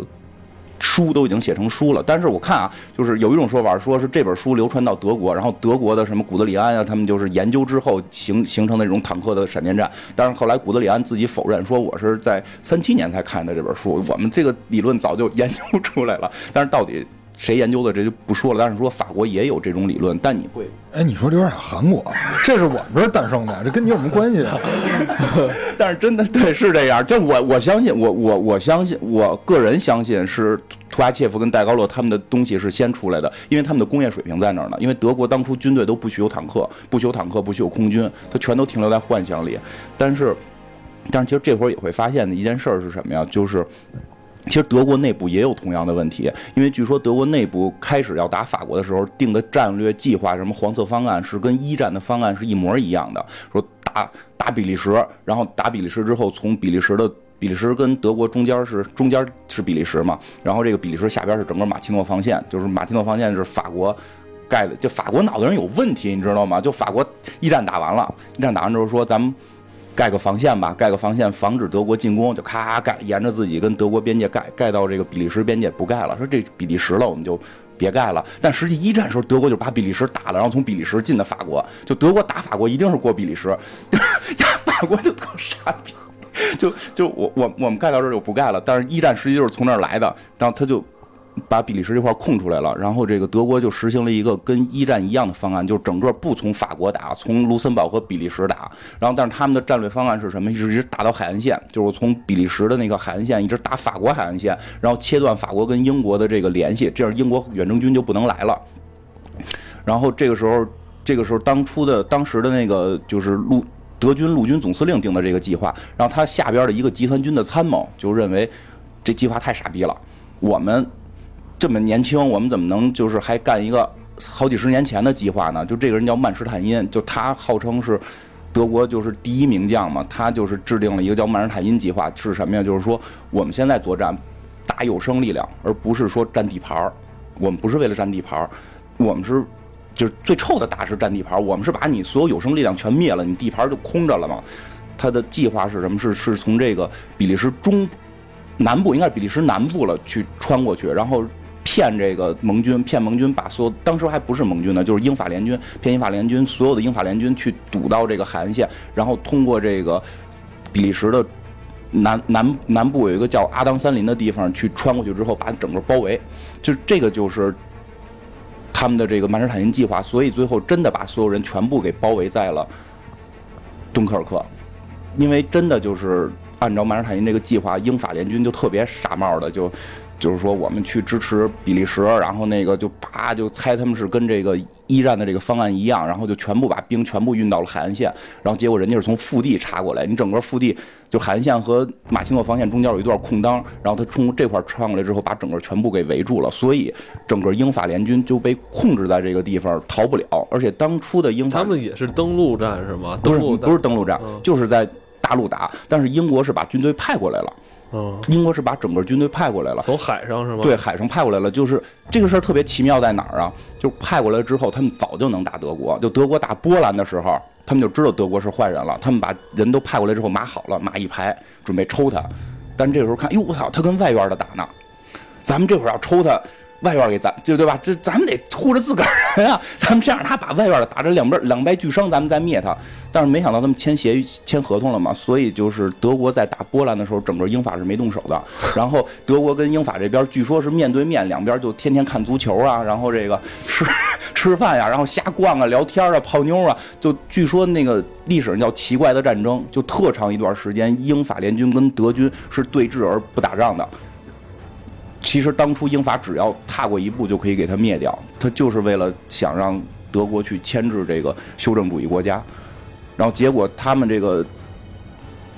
C: 书，都已经写成书了。但是我看啊，就是有一种说法，说是这本书流传到德国，然后德国的什么古德里安啊，他们就是研究之后形 [laughs] 形成的这种坦克的闪电战。但是后来古德里安自己否认，说我是在三七年才看的这本书，我们这个理论早就研究出来了。但是到底谁研究的这就不说了。但是说法国也有这种理论，但你会。
B: 哎，你说这有点韩国，这是我们这儿诞生的，这跟你有什么关系啊？[laughs]
C: 但是真的对是这样，就我我相信，我我我相信，我个人相信是图阿切夫跟戴高乐他们的东西是先出来的，因为他们的工业水平在那儿呢。因为德国当初军队都不许有坦克，不许有坦克，不许有空军，它全都停留在幻想里。但是，但是其实这会儿也会发现的一件事儿是什么呀？就是。其实德国内部也有同样的问题，因为据说德国内部开始要打法国的时候定的战略计划，什么黄色方案是跟一战的方案是一模一样的，说打打比利时，然后打比利时之后从比利时的比利时跟德国中间是中间是比利时嘛，然后这个比利时下边是整个马奇诺防线，就是马奇诺防线是法国盖的，就法国脑子上有问题，你知道吗？就法国一战打完了，一战打完之后说咱们盖个防线吧，盖个防线防止德国进攻，就咔盖，沿着自己跟德国边界盖，盖到这个比利时边界不盖了，说这比利时了，我们就。别盖了，但实际一战时候，德国就把比利时打了，然后从比利时进的法国。就德国打法国，一定是过比利时，[laughs] 呀，法国就特傻逼。就就我我我们盖到这儿就不盖了，但是一战实际就是从那儿来的，然后他就把比利时这块空出来了，然后这个德国就实行了一个跟一战一样的方案，就是整个不从法国打，从卢森堡和比利时打，然后但是他们的战略方案是什么？一直打到海岸线，就是从比利时的那个海岸线一直打法国海岸线，然后切断法国跟英国的这个联系，这样英国远征军就不能来了。然后这个时候，这个时候当初的当时的那个就是陆德军陆军总司令定的这个计划，然后他下边的一个集团军的参谋就认为这计划太傻逼了，我们这么年轻，我们怎么能就是还干一个好几十年前的计划呢？就这个人叫曼施坦因，就他号称是德国就是第一名将嘛，他就是制定了一个叫曼施坦因计划，是什么呀？就是说我们现在作战打有生力量，而不是说占地盘儿，我们不是为了占地盘儿，我们是。就是最臭的打是占地盘儿，我们是把你所有有生力量全灭了，你地盘儿就空着了嘛。他的计划是什么？是是从这个比利时中南部，应该是比利时南部了，去穿过去，然后骗这个盟军，骗盟军把所有当时还不是盟军呢，就是英法联军，骗英法联军所有的英法联军去堵到这个海岸线，然后通过这个比利时的南南南部有一个叫阿当森林的地方去穿过去之后，把整个包围。就这个就是。他们的这个曼施坦因计划，所以最后真的把所有人全部给包围在了敦刻尔克，因为真的就是按照曼施坦因这个计划，英法联军就特别傻帽的，就就是说我们去支持比利时，然后那个就叭就猜他们是跟这个一战的这个方案一样，然后就全部把兵全部运到了海岸线，然后结果人家是从腹地插过来，你整个腹地就海岸线和马奇诺防线中间有一段空当，然后他冲这块穿过来之后，把整个全部给围住了，所以整个英法联军就被控制在这个地方，逃不了。而且当初的英法
A: 他们也是登陆战是吗？
C: 不是
A: 登陆
C: 不是登陆战，就是在大陆打，但是英国是把军队派过来了，
A: 嗯，
C: 英国是把整个军队派过来了。
A: 从海上是吗？
C: 对，，海上派过来了，就是这个事儿特别奇妙在哪儿啊？就派过来之后，他们早就能打德国。就德国打波兰的时候，他们就知道德国是坏人了，他们把人都派过来之后码好了，码一排准备抽他。但这个时候看，哟，我操，他跟外院的打呢，咱们这会儿要抽他。外院给咱就对吧？这咱们得护着自个儿人啊！[laughs] 咱们先让他把外院的打成两边两败俱伤，咱们再灭他。但是没想到他们签协议签合同了嘛，所以就是德国在打波兰的时候，整个英法是没动手的。[laughs] 然后德国跟英法这边据说是面对面，两边就天天看足球啊，然后这个吃 [laughs] 吃饭呀、然后瞎逛啊、聊天啊、泡妞啊，就据说那个历史上叫奇怪的战争，就特长一段时间，英法联军跟德军是对峙而不打仗的。其实当初英法只要踏过一步就可以给他灭掉，他就是为了想让德国去牵制这个修正主义国家，然后结果他们这个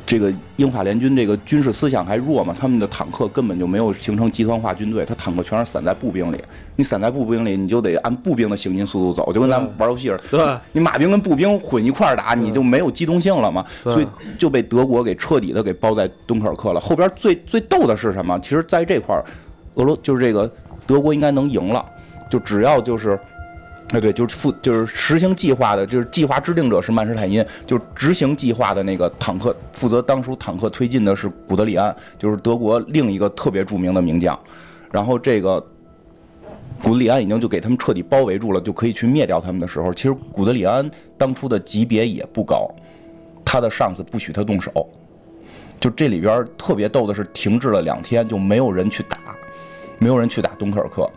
C: 这个英法联军这个军事思想还弱嘛，他们的坦克根本就没有形成集团化军队，他坦克全是散在步兵里，你散在步兵里，你就得按步兵的行进速度走，就跟咱们玩游戏似的，
A: 对，
C: 你马兵跟步兵混一块儿打，你就没有机动性了嘛，所以就被德国给彻底的给包在敦刻尔克了。后边最最逗的是什么？其实在这块儿，俄罗就是这个德国应该能赢了，就只要就是。哎，对，就是负，就是实行计划的，就是计划制定者是曼施坦因，就执行计划的那个坦克，负责当初坦克推进的是古德里安，就是德国另一个特别著名的名将。然后这个古德里安已经就给他们彻底包围住了，就可以去灭掉他们的时候，其实古德里安当初的级别也不高，他的上司不许他动手。就这里边特别逗的是，停滞了两天，就没有人去打，没有人去打敦刻尔克，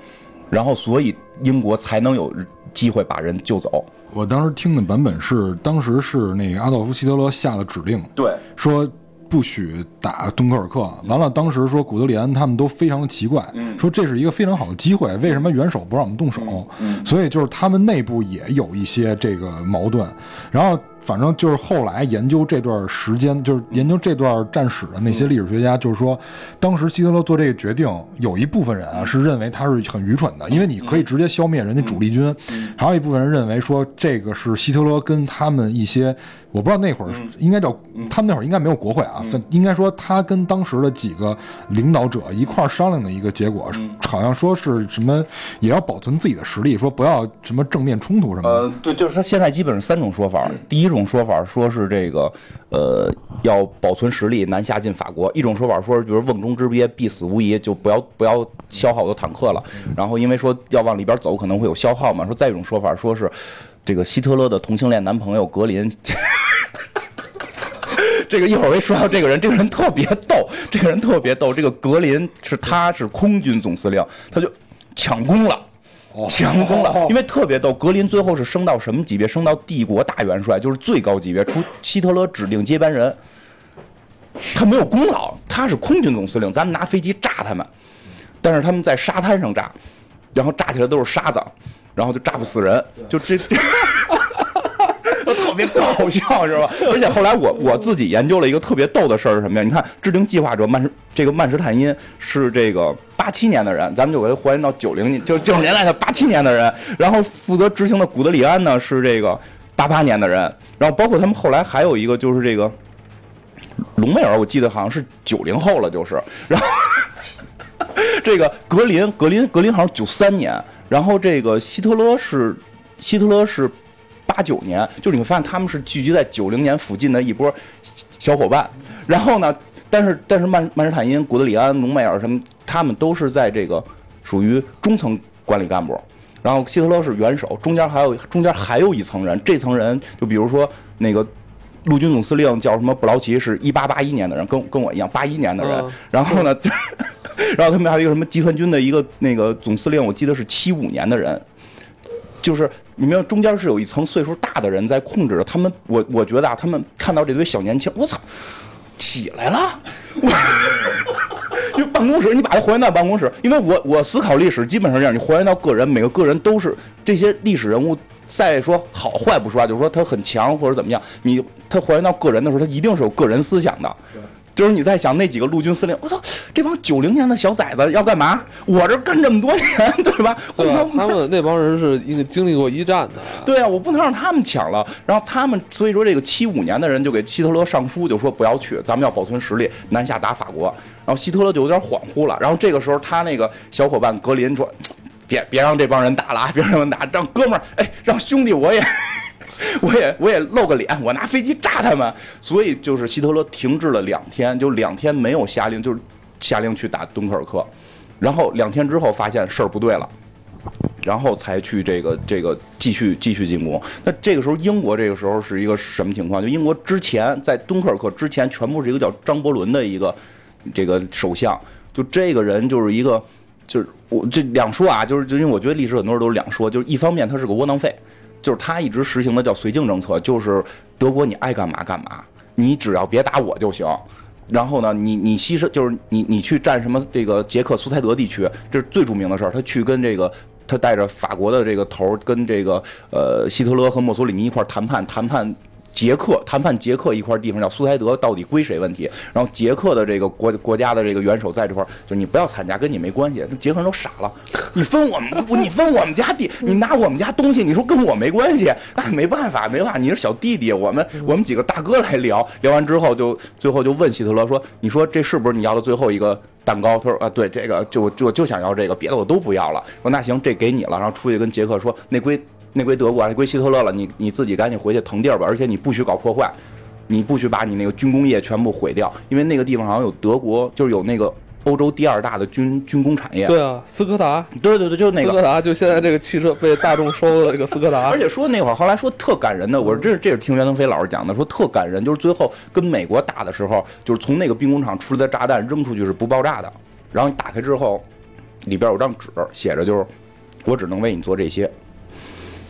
C: 然后所以英国才能有机会把人救走。
B: 我当时听的版本是，当时是那个阿道夫·希特勒下的指令，
C: 对，
B: 说不许打敦刻尔克。完了，当时说古德里安他们都非常的奇怪，说这是一个非常好的机会，为什么元首不让我们动手？所以就是他们内部也有一些这个矛盾。然后反正就是后来研究这段时间，就是研究这段战史的那些历史学家，就是说，当时希特勒做这个决定，有一部分人啊是认为他是很愚蠢的，因为你可以直接消灭人家主力军，还有一部分人认为说这个是希特勒跟他们一些，我不知道那会儿应该叫他们那会儿应该没有国会啊，分应该说他跟当时的几个领导者一块商量的一个结果，好像说是什么也要保存自己的实力，说不要什么正面冲突什么的。
C: 呃，对，就是他现在基本上三种说法。第一一种说法说是这个，呃，要保存实力，南下进法国；一种说法说，比如瓮中之鳖，必死无疑，就不要不要消耗我的坦克了。然后因为说要往里边走，可能会有消耗嘛。说再一种说法说是，这个希特勒的同性恋男朋友格林。[laughs] 这个一会儿我一说到这个人，这个人特别逗，这个人特别逗。这个格林是他是空军总司令，他就抢功了。强攻了，因为特别逗。格林最后是升到什么级别？升到帝国大元帅，就是最高级别，出希特勒指定接班人。他没有功劳，他是空军总司令，咱们拿飞机炸他们，但是他们在沙滩上炸，然后炸起来都是沙子，然后就炸不死人，就这这。[laughs] 特别搞笑是吧？而且后来我我自己研究了一个特别逗的事儿是什么呀？你看制定计划者曼这个曼施坦因是这个八七年的人，咱们就给他还原到九零年，就九十年代的八七年的人。然后负责执行的古德里安呢是这个八八年的人。然后包括他们后来还有一个就是这个隆美尔，我记得好像是九零后了，就是。然后这个格林格林格林好像九三年，然后这个希特勒是希特勒是。八九年，就是你会发现他们是聚集在九零年附近的一波小伙伴。然后呢，但是但是曼曼施坦因、古德里安、隆美尔什么，他们都是在这个属于中层管理干部。然后希特勒是元首，中间还有中间还有一层人，这层人就比如说那个陆军总司令叫什么布劳奇，是一八八一年的人，跟跟我一样八一年的人。然后呢，[laughs] 然后他们还有一个什么集团军的一个那个总司令，我记得是七五年的人。就是你们中间是有一层岁数大的人在控制着他们，我我觉得啊，他们看到这堆小年轻，我操，起来了！[laughs] 就办公室，你把它还原到办公室，因为我我思考历史基本上这样，你还原到个人，每个个人都是这些历史人物。再说好坏不说啊，就是说他很强或者怎么样，你他还原到个人的时候，他一定是有个人思想的。就是你在想那几个陆军司令，我操，这帮九零年的小崽子要干嘛？我这干这么多年，对吧？
A: 对吧？他们那帮人是一个经历过一战的。
C: 对啊，我不能让他们抢了。然后他们，所以说这个七五年的人就给希特勒上书，就说不要去，咱们要保存实力，南下打法国。然后希特勒就有点恍惚了。然后这个时候，他那个小伙伴格林说：“别别让这帮人打了啊，别让他们打，让哥们儿，哎，让兄弟我也。” [laughs] 我也我也露个脸，我拿飞机炸他们，所以就是希特勒停滞了两天，就两天没有下令，就是下令去打敦刻尔克，然后两天之后发现事儿不对了，然后才去这个这个继续继续进攻。那这个时候英国这个时候是一个什么情况？就英国之前在敦刻尔克之前全部是一个叫张伯伦的一个这个首相，就这个人就是一个就是我这两说啊，就是就因为我觉得历史很多人都是两说，就是一方面他是个窝囊废。就是他一直实行的叫绥靖政策，就是德国你爱干嘛干嘛，你只要别打我就行。然后呢，你你牺牲就是你你去占什么这个捷克苏台德地区，这是最著名的事儿。他去跟这个他带着法国的这个头儿跟这个呃希特勒和墨索里尼一块儿谈判谈判。捷克谈判，捷克一块地方叫苏台德，到底归谁问题？然后捷克的这个国国家的这个元首在这块，就你不要参加，跟你没关系。捷克人都傻了，[laughs] 你分我们，你分我们家地，你拿我们家东西，你说跟我没关系，那没办法，没办法，你是小弟弟，我们我们几个大哥来聊聊完之后，就最后就问希特勒说，你说这是不是你要的最后一个蛋糕？他说啊，对，这个就就就想要这个，别的我都不要了。说那行，这给你了。然后出去跟捷克说，那归。那归德国，那归希特勒了。你你自己赶紧回去腾地儿吧，而且你不许搞破坏，你不许把你那个军工业全部毁掉，因为那个地方好像有德国，就是有那个欧洲第二大的军军工产业。
A: 对啊，斯柯达。
C: 对对对，就那个
A: 斯柯达，[laughs] 就现在这个汽车被大众收了这个斯柯达。
C: 而且说那会儿，后来说特感人的，我说这这是听袁腾飞老师讲的，说特感人，就是最后跟美国打的时候，就是从那个兵工厂出来的炸弹扔出去是不爆炸的，然后你打开之后，里边有张纸，写着就是我只能为你做这些，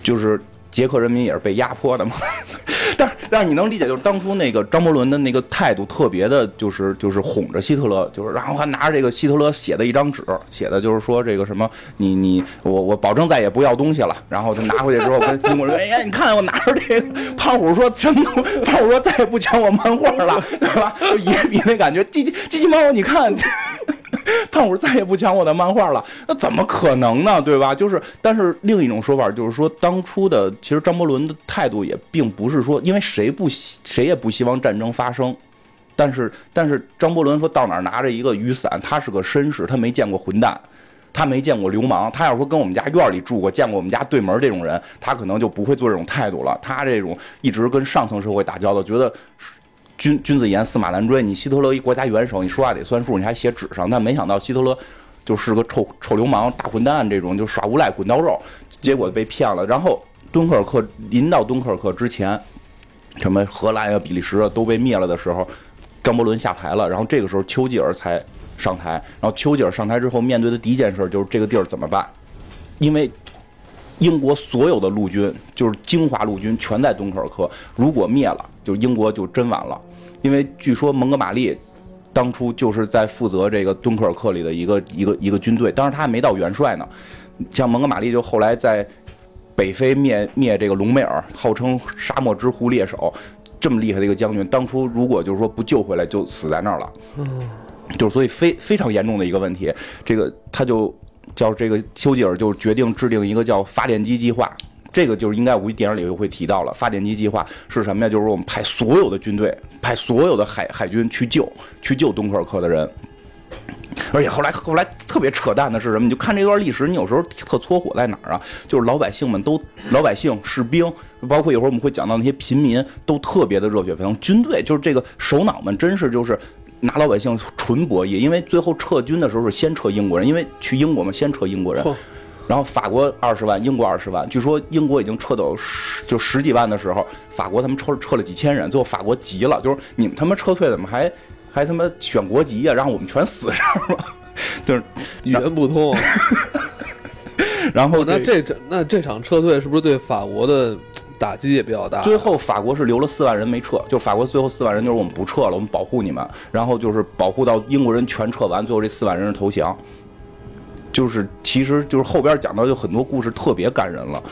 C: 就是。捷克人民也是被压迫的嘛，[laughs] 但是但是你能理解，就是当初那个张伯伦的那个态度特别的，就是就是哄着希特勒，就是然后还拿着这个希特勒写的一张纸，写的就是说这个什么你你我我保证再也不要东西了。然后他拿回去之后跟英国人说，[laughs] 哎呀，你看我拿着这个，胖虎说什么？胖虎说再也不抢我漫画了，对吧？就野比那感觉，机器机器猫，你看。[laughs] 胖虎再也不抢我的漫画了，那怎么可能呢？对吧？就是，但是另一种说法就是说，当初的其实张伯伦的态度也并不是说，因为谁不谁也不希望战争发生，但是但是张伯伦说到哪儿拿着一个雨伞，他是个绅士，他没见过混蛋。他没见过流氓，他要说跟我们家院里住过，见过我们家对门这种人，他可能就不会做这种态度了。他这种一直跟上层社会打交道，觉得君君子言驷马难追。你希特勒一国家元首，你说话得算数，你还写纸上。但没想到希特勒就是个臭臭流氓、大混蛋，这种就耍无赖、滚刀肉，结果被骗了。然后敦刻尔克临到敦刻尔克之前，什么荷兰呀、比利时啊都被灭了的时候，张伯伦下台了，然后这个时候丘吉尔才上台。然后丘吉尔上台之后，面对的第一件事就是这个地儿怎么办？因为英国所有的陆军，就是精华陆军，全在敦刻尔克。如果灭了，就英国就真完了。因为据说蒙哥马利当初就是在负责这个敦刻尔克里的一个一个一个军队，当时他还没到元帅呢。像蒙哥马利就后来在北非灭灭这个隆美尔，号称沙漠之狐猎手，这么厉害的一个将军，当初如果就是说不救回来，就死在那儿了。就所以非非常严重的一个问题，这个他就叫这个丘吉尔就决定制定一个叫发电机计划。这个就是应该我估计电影里会提到了，发电机计划是什么呀？就是我们派所有的军队，派所有的海海军去救去救敦刻尔克的人。而且后来后来特别扯淡的是什么？你就看这段历史，你有时候特搓火在哪儿啊？就是老百姓们都老百姓士兵，包括一会儿我们会讲到那些平民，都特别的热血沸腾。军队就是这个首脑们，真是就是拿老百姓纯博弈。因为最后撤军的时候是先撤英国人，因为去英国嘛，先撤英国人。然后法国二十万，英国二十万。据说英国已经撤走十就十几万的时候，法国他们撤撤了几千人。最后法国急了，就是你们他妈撤退怎么还还他妈选国籍呀、让我们全死这儿了。[laughs] 就是，
A: 语言不通。[laughs]
C: 然后
A: 哦那
C: 这
A: 这这那这场撤退是不是对法国的打击也比较大？
C: 最后法国是留了四万人没撤，就法国最后四万人就是我们不撤了，我们保护你们，然后就是保护到英国人全撤完，最后这四万人是投降。就是其实就是后边讲到就很多故事特别感人了，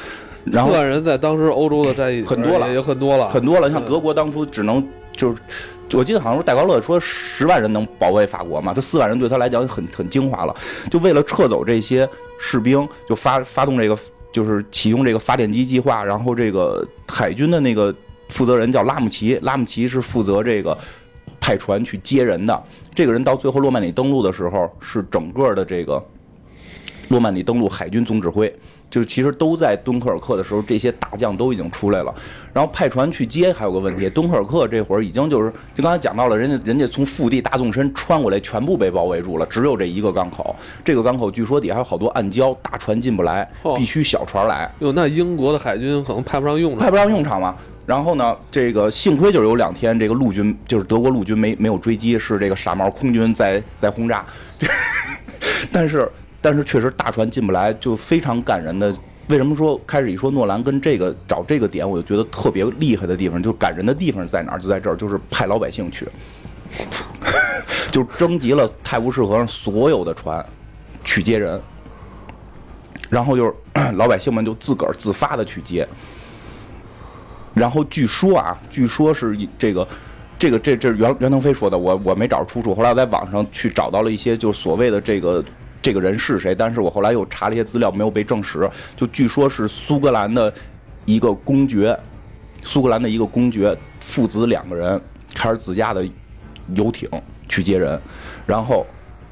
C: 然后
A: 四万人在当时欧洲的战役
C: 很多了
A: 也有很多了，
C: 很多了，像
A: 嗯
C: 德国当初只能就是。我记得好像说戴高乐说十万人能保卫法国嘛，他四万人对他来讲很很精华了。就为了撤走这些士兵，就发发动这个就是启用这个发电机计划，然后这个海军的那个负责人叫拉姆齐，拉姆齐是负责这个派船去接人的。这个人到最后诺曼底登陆的时候，是整个的这个诺曼底登陆海军总指挥，就是其实都在敦刻尔克的时候，这些大将都已经出来了。然后派船去接，还有个问题，敦刻尔克这会儿已经就是，就刚才讲到了，人家人家从腹地大纵深穿过来，全部被包围住了，只有这一个港口。这个港口据说底下还有好多暗礁，大船进不来
A: 哦，
C: 必须小船来。
A: 哟，那英国的海军可能派不上用场。
C: 派不上用场嘛。然后呢，这个幸亏就是有两天，这个陆军就是德国陆军没没有追击，是这个傻帽空军在在轰炸。[laughs] 但是但是确实大船进不来，就非常感人的。为什么说开始一说诺兰跟这个找这个点，我就觉得特别厉害的地方，就感人的地方在哪儿？就在这儿，就是派老百姓去，[laughs] 就征集了泰晤士河上所有的船去接人，然后就是老百姓们就自个儿自发的去接。然后据说啊，据说是这个，这个这这袁袁腾飞说的，我我没找出处。后来我在网上去找到了一些，就是所谓的这个这个人是谁，但是我后来又查了一些资料，没有被证实。就据说是苏格兰的一个公爵，苏格兰的一个公爵父子两个人开着自家的游艇去接人，然后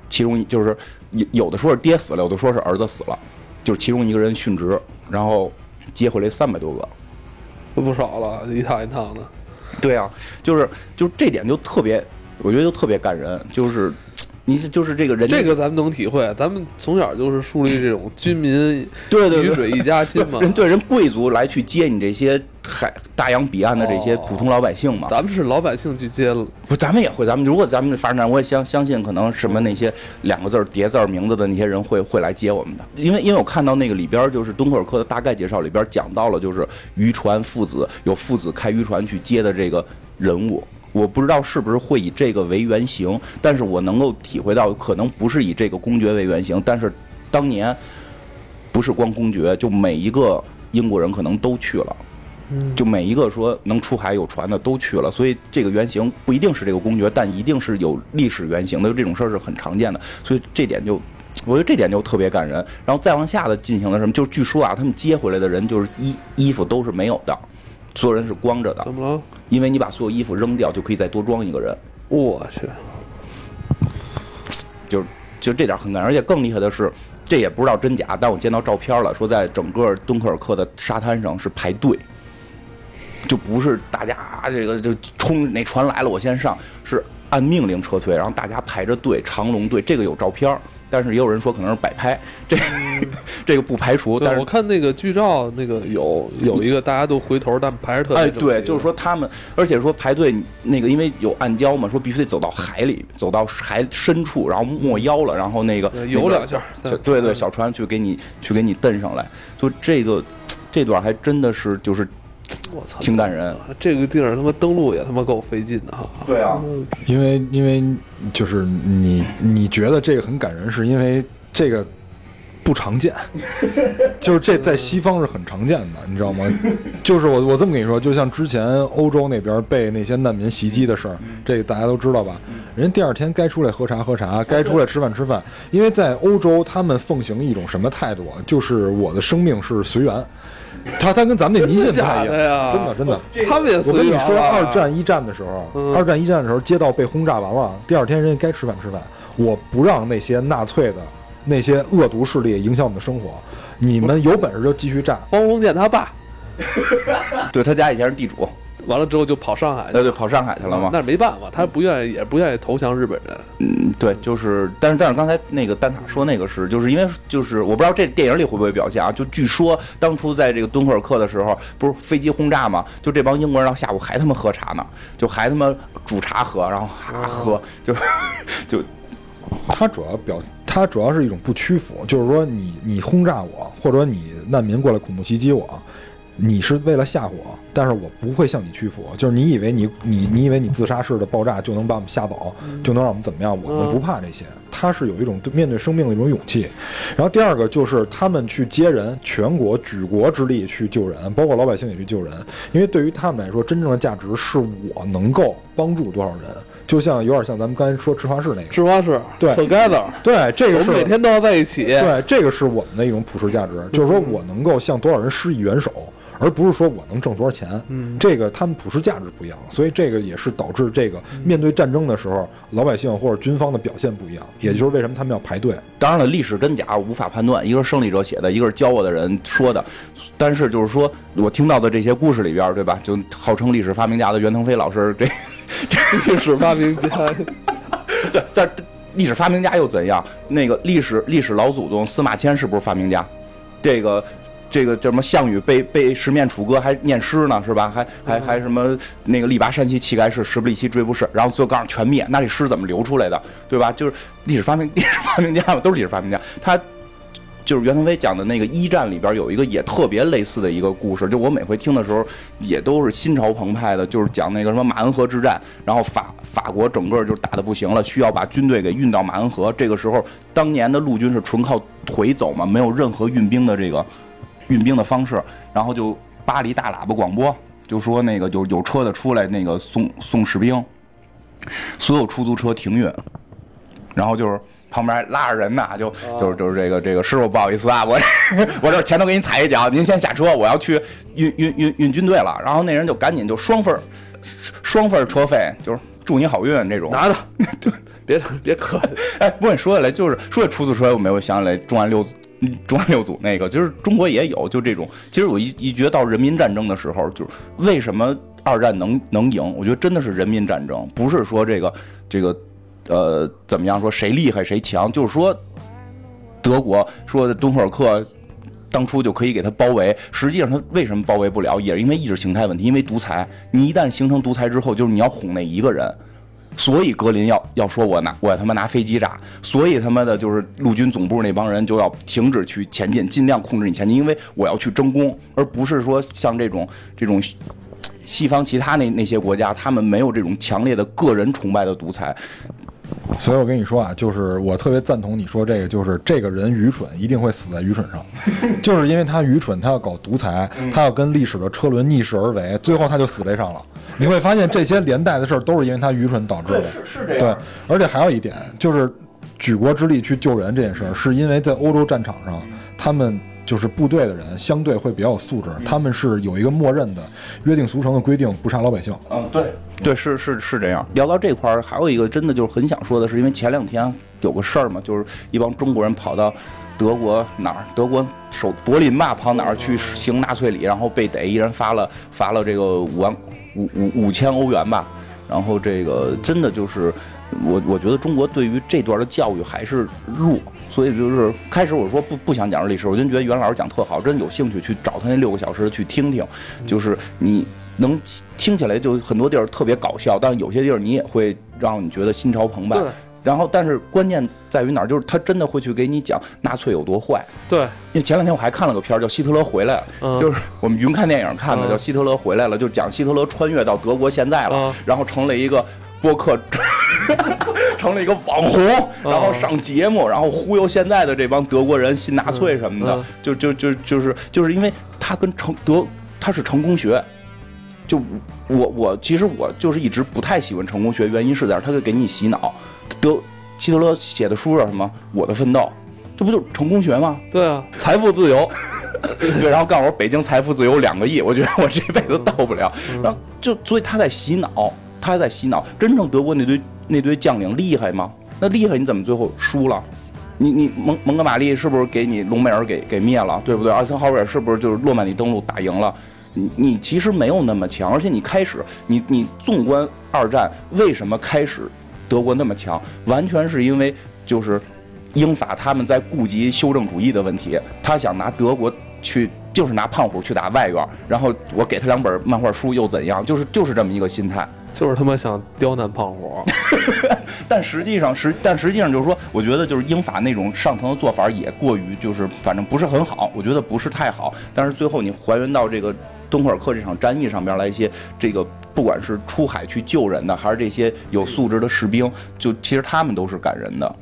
C: 其中就是有有的说是爹死了，有的说是儿子死了，就是其中一个人殉职，然后接回来三百多个。
A: 不少了，一趟一趟的。
C: 对啊，就是就是这点就特别，我觉得就特别感人，就是你是就是这个人家
A: 这个咱们能体会，咱们从小就是树立这种 [clears throat] 军民
C: 对对对
A: 鱼水一家亲嘛。[laughs]
C: 人对人贵族来去接你这些海大洋彼岸的这些
A: 哦
C: 普通老百姓嘛。
A: 咱们是老百姓去接了，
C: 不，咱们也会，咱们如果咱们发展战，我也相相信，可能什么那些两个字儿叠字儿名字的那些人会会来接我们的，因为因为我看到那个里边儿就是敦刻尔克的大概介绍里边儿讲到了，就是渔船父子有父子开渔船去接的这个人物。我不知道是不是会以这个为原型，但是我能够体会到，可能不是以这个公爵为原型，但是当年不是光公爵，就每一个英国人可能都去了。就每一个说能出海有船的都去了，所以这个原型不一定是这个公爵，但一定是有历史原型的，这种事儿是很常见的，所以这点就，我觉得这点就特别感人。然后再往下的进行了什么，就是据说啊，他们接回来的人就是衣衣服都是没有的，所有人是光着的
A: 怎，么了？
C: 因为你把所有衣服扔掉，就可以再多装一个人，
A: 我去，
C: 就是就这点很感人，而且更厉害的是。这也不知道真假，但我见到照片了，说在整个敦刻尔克的沙滩上是排队，就不是大家这个就冲那船来了我先上，是按命令撤退，然后大家排着队长龙队，这个有照片儿，但是也有人说可能是摆拍，这 [laughs] 这个不排除，但，是
A: 我看那个剧照，那个有有一个大家都回头，但排着特别
C: 哎，对，就是说他们，而且说排队那个，因为有暗礁嘛，说必须得走到海里，走到海深处，然后没腰了，然后那个
A: 对游两下
C: 对对，小船去给你去给你蹬上来，就这个这段还真的是就是
A: 我操，
C: 挺感人。
A: 这个地儿他妈登陆也他妈够费劲的哈。
C: 对啊，
B: 因为因为就是你你觉得这个很感人，是因为这个不常见，[laughs] 就是这在西方是很常见的，你知道吗？就是我我这么跟你说，就像之前欧洲那边被那些难民袭击的事儿，这个大家都知道吧？人第二天该出来喝茶喝茶，该出来吃饭吃饭，因为在欧洲他们奉行一种什么态度啊？就是我的生命是随缘。[laughs] 他他跟咱们那迷信不太一样，真的真的。
A: 他们也
B: 我跟你说，
A: 啊。
B: 二战一战的时候，
A: 嗯。
B: 二战一战的时候，街道被轰炸完了，第二天人家该吃饭吃饭，我不让那些纳粹的那些恶毒势力影响我们的生活，你们有本事就继续战。
A: 方鸿渐他爸。[laughs]
C: 对他家以前是地主，
A: 完了之后就跑上海去
C: 对对，跑上海去了嘛。
A: 那没办法，他不愿意，也不愿意投降日本人。
C: 嗯，对，就是，但是但是刚才那个蛋挞说那个是，就是因为就是我不知道这电影里会不会表现啊，就据说当初在这个敦刻尔克的时候，不是飞机轰炸嘛，就这帮英国人到下午还他妈喝茶呢，就还他妈煮茶喝，然后哈喝，就就
B: 他主要表，他主要是一种不屈服，就是说你你轰炸我，或者你难民过来恐怖袭击我，你是为了吓唬我，但是我不会向你屈服。就是你以为你你你以为你自杀式的爆炸就能把我们吓走，就能让我们怎么样？我们不怕这些。他是有一种对面对生命的一种勇气。然后第二个就是他们去接人，全国举国之力去救人，包括老百姓也去救人，因为对于他们来说，真正的价值是我能够帮助多少人。就像有点像咱们刚才说芝华士那个，
A: 芝华士
B: 对
A: ，together，
B: 对，这个
A: 我
B: 是
A: 们每天都要在一起。
B: 对，这个是我们的一种普世价值，就是说我能够向多少人施以援手，而不是说我能挣多少钱。
A: 嗯
B: 这个他们普世价值不一样，所以这个也是导致这个面对战争的时候，老百姓或者军方的表现不一样，也就是为什么他们要排队。
C: 当然了，历史真假无法判断，一个是胜利者写的，一个是教我的人说的。但是就是说我听到的这些故事里边，对吧？就号称历史发明家的袁腾飞老师，这
A: 历史发明家，[laughs]
C: 对，但历史发明家又怎样？那个历史历史老祖宗司马迁是不是发明家？这个这个叫什么？项羽被被十面楚歌还念诗呢，是吧？还还还什么那个力拔山兮气盖世，时不利兮骓不逝，然后最后告诉全灭，那这诗怎么流出来的？对吧？就是历史发明 [laughs] 历史发明家嘛，都是历史发明家，他。就是袁腾飞讲的那个一战里边有一个也特别类似的一个故事，就我每回听的时候也都是心潮澎湃的，就是讲那个什么马恩河之战，然后法法国整个就打的不行了，需要把军队给运到马恩河。这个时候，当年的陆军是纯靠腿走嘛，没有任何运兵的这个运兵的方式，然后就巴黎大喇叭广播就说那个有有车的出来那个送送士兵，所有出租车停运，然后就是旁边拉着人呢，就就是就是这个这个师傅不好意思啊，我 [laughs] 我这前头给你踩一脚，您先下车，我要去运运运运军队了。然后那人就赶紧就双份儿双份儿车费，就是祝你好运这种。
A: 拿着，[laughs] 别别客气。
C: 哎，不过你说起来，就是说起出租车，我没有想起来中安六中安六组那个，[laughs] 就是中国也有，就这种。其实我一一觉到人民战争的时候，就是为什么二战能能赢？我觉得真的是人民战争，不是说这个这个呃怎么样说谁厉害谁强，就是说德国说敦刻尔克。当初就可以给他包围，实际上他为什么包围不了，也是因为意识形态问题，因为独裁。你一旦形成独裁之后，就是你要哄那一个人，所以格林要要说我拿我他妈拿飞机炸，所以他妈的就是陆军总部那帮人就要停止去前进，尽量控制你前进，因为我要去争功，而不是说像这种这种西方其他那那些国家，他们没有这种强烈的个人崇拜的独裁。
B: 所以我跟你说啊，就是我特别赞同你说这个，就是这个人愚蠢，一定会死在愚蠢上，[laughs] 就是因为他愚蠢，他要搞独裁，他要跟历史的车轮逆势而为，最后他就死这上了。你会发现这些连带的事儿都是因为他愚蠢导致的。
C: 是是这样
B: 对，而且还有一点就是，举国之力去救人这件事儿，是因为在欧洲战场上，他们就是部队的人相对会比较有素质，他们是有一个默认的约定俗成的规定，不杀老百姓。
C: 嗯，对，对，是是是这样。聊到这块儿，还有一个真的就是很想说的是，因为前两天有个事儿嘛，就是一帮中国人跑到德国哪儿，德国首柏林吧，跑哪儿去行纳粹礼，然后被逮，一人发了发了这个五万五五五千欧元吧。然后这个真的就是我我觉得中国对于这段的教育还是弱，所以就是开始我说不不想讲历史，我真觉得袁老师讲特好，真有兴趣去找他那六个小时去听听，就是你能听起来就很多地儿特别搞笑，但有些地儿你也会让你觉得心潮澎湃。然后，但是关键在于哪儿？就是他真的会去给你讲纳粹有多坏。
A: 对，
C: 因为前两天我还看了个片儿叫《希特勒回来了》，
A: 嗯
C: 就是我们云看电影看的，
A: 嗯
C: 叫《希特勒回来了》，就讲希特勒穿越到德国现在了，
A: 嗯
C: 然后成了一个播客，[laughs] 成了一个网红，然后上节目，然后忽悠现在的这帮德国人信纳粹什么的，
A: 嗯嗯
C: 就就就就是就是因为他跟成德他是成功学。就我我其实我就是一直不太喜欢成功学，原因是在这儿，他就给你洗脑。德希特勒写的书叫什么？《我的奋斗》，这不就是成功学吗？
A: 对啊，财富自由，[laughs]
C: 对，然后告诉我北京财富自由两个亿，我觉得我这辈子到不了。
A: 嗯
C: 然后就所以他在洗脑，他在洗脑。真正德国那堆那堆将领厉害吗？那厉害你怎么最后输了？你你蒙蒙哥马利是不是给你隆美尔给给灭了，对不对？艾森豪威尔是不是就是诺曼底登陆打赢了？你你其实没有那么强，而且你开始你你纵观二战，为什么开始德国那么强？完全是因为就是英法他们在顾及修正主义的问题，他想拿德国去，就是拿胖虎去打外援，然后我给他两本漫画书又怎样？就是就是这么一个心态。
A: 就是他妈想刁难胖虎。[laughs]
C: 但实际上实，但实际上就是说，我觉得就是英法那种上层的做法也过于就是反正不是很好，我觉得不是太好。但是最后你还原到这个敦刻尔克这场战役上边来，一些这个不管是出海去救人的，还是这些有素质的士兵，就其实他们都是感人的。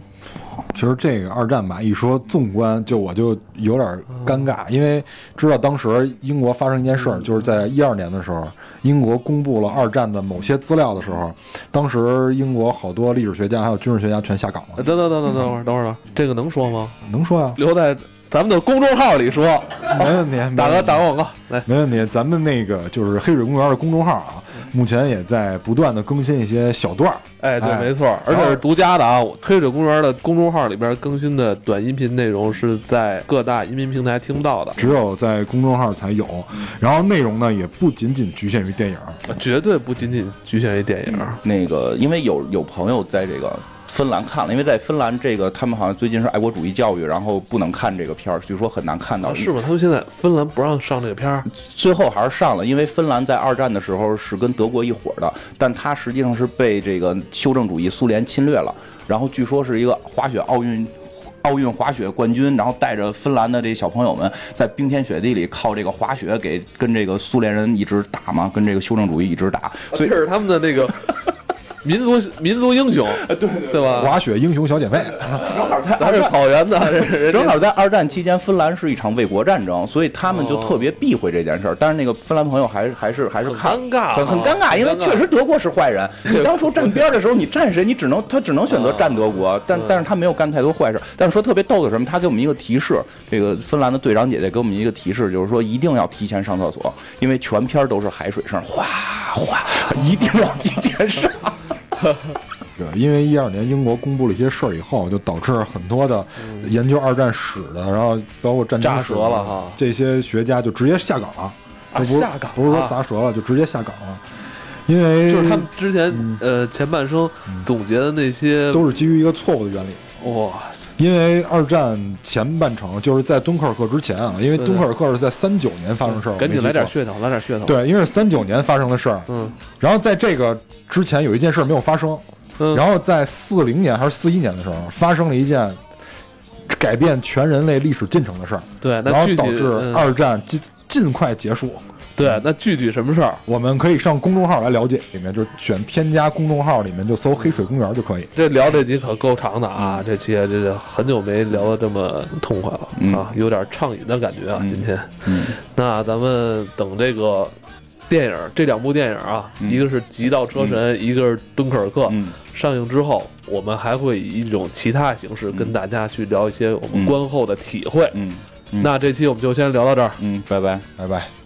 B: 其实这个二战吧，一说纵观，就我就有点尴尬，因为知道当时英国发生一件事儿，就是在一二年的时候，英国公布了二战的某些资料的时候，当时英国好多历史学家还有军事学家全下岗了。
A: 等等等等等会儿，等会儿，这个能说吗？
B: 能说呀、
A: 留在咱们的公众号里说。
B: 没问题，
A: 打个打个广告，来。
B: 没问题。咱们那个就是黑水公园的公众号啊，目前也在不断的更新一些小段儿。
A: 哎，对，
B: 哎
A: 没错，而且是独家的啊！我黑水公园的公众号里边更新的短音频内容是在各大音频平台听不到的，
B: 只有在公众号才有，然后内容呢也不仅仅局限于电影，
A: 绝对不仅仅局限于电影。
C: 那个，因为有有朋友在这个芬兰看了，因为在芬兰这个他们好像最近是爱国主义教育，然后不能看这个片儿，据说很难看到。
A: 啊，是吗？他们现在芬兰不让上这个片儿，
C: 最后还是上了，因为芬兰在二战的时候是跟德国一伙儿的，但它实际上是被这个修正主义苏联侵略了。然后据说是一个滑雪奥运。奥运滑雪冠军，然后带着芬兰的这小朋友们在冰天雪地里靠这个滑雪给跟这个苏联人一直打嘛，跟这个修正主义一直打，所以
A: 这是他们的那个民族民族英雄，[laughs] 对对吧？
B: 滑雪英雄小姐妹，
C: 正好在
A: 咱是草原的，
C: 正好在二战期间，芬兰是一场卫国战争，所以他们就特别避讳这件事儿。但是那个芬兰朋友还是还是还是看
A: 很尴尬
C: 很尴尬，因为确实德国是坏人。[laughs] 你当初站边儿的时候，你站谁？你只能他只能选择站德国，但但是他没有干太多坏事。但是说特别逗的什么？他给我们一个提示，这个芬兰的队长姐姐给我们一个提示，就是说一定要提前上厕所，因为全片儿都是海水声，哗哗，一定要提前上。[laughs]
B: 对，因为一二年英国公布了一些事儿以后，就导致很多的研究二战史的，然后包括战争
A: 扎
B: 史
A: 舌了哈
B: 这些学家就直接下岗了，
A: 啊
B: 不是
A: 下岗
B: 不是说
A: 啊
B: 砸折了，就直接下岗了。因为
A: 就是他们之前
B: 嗯
A: 呃前半生总结的那些，
B: 都是基于一个错误的原理。
A: 哇，
B: 因为二战前半程就是在敦刻尔克之前啊，因为敦刻尔克是在三九年发生事儿，
A: 赶紧来点
B: 血。
A: 噱头，来点噱头。，
B: 对，因为是三九年发生的事儿，
A: 嗯
B: 然后在这个之前有一件事儿没有发生，
A: 嗯，
B: 然后在四零年还是四一年的时候，发生了一件改变全人类历史进程的事儿，
A: 对，
B: 然后导致
A: 嗯
B: 二战尽尽快结束。
A: 对，那具体什么事儿？
B: 我们可以上公众号来了解，里面就是选添加公众号，里面就搜“黑水公园”就可以。
A: 这聊这集可够长的啊！这期这这很久没聊得这么痛快了、
C: 嗯
A: 啊，有点畅饮的感觉啊！
C: 嗯
A: 今天，
C: 嗯
A: 那咱们等这个电影这两部电影啊，
C: 嗯
A: 一个是《极道车神》，一个是《敦刻尔克》
C: 嗯
A: 上映之后，我们还会以一种其他形式跟大家去聊一些我们
C: 嗯
A: 观后的体会。
C: 嗯嗯
A: 那这期我们就先聊到这儿。
C: 嗯，拜拜。
B: 拜拜。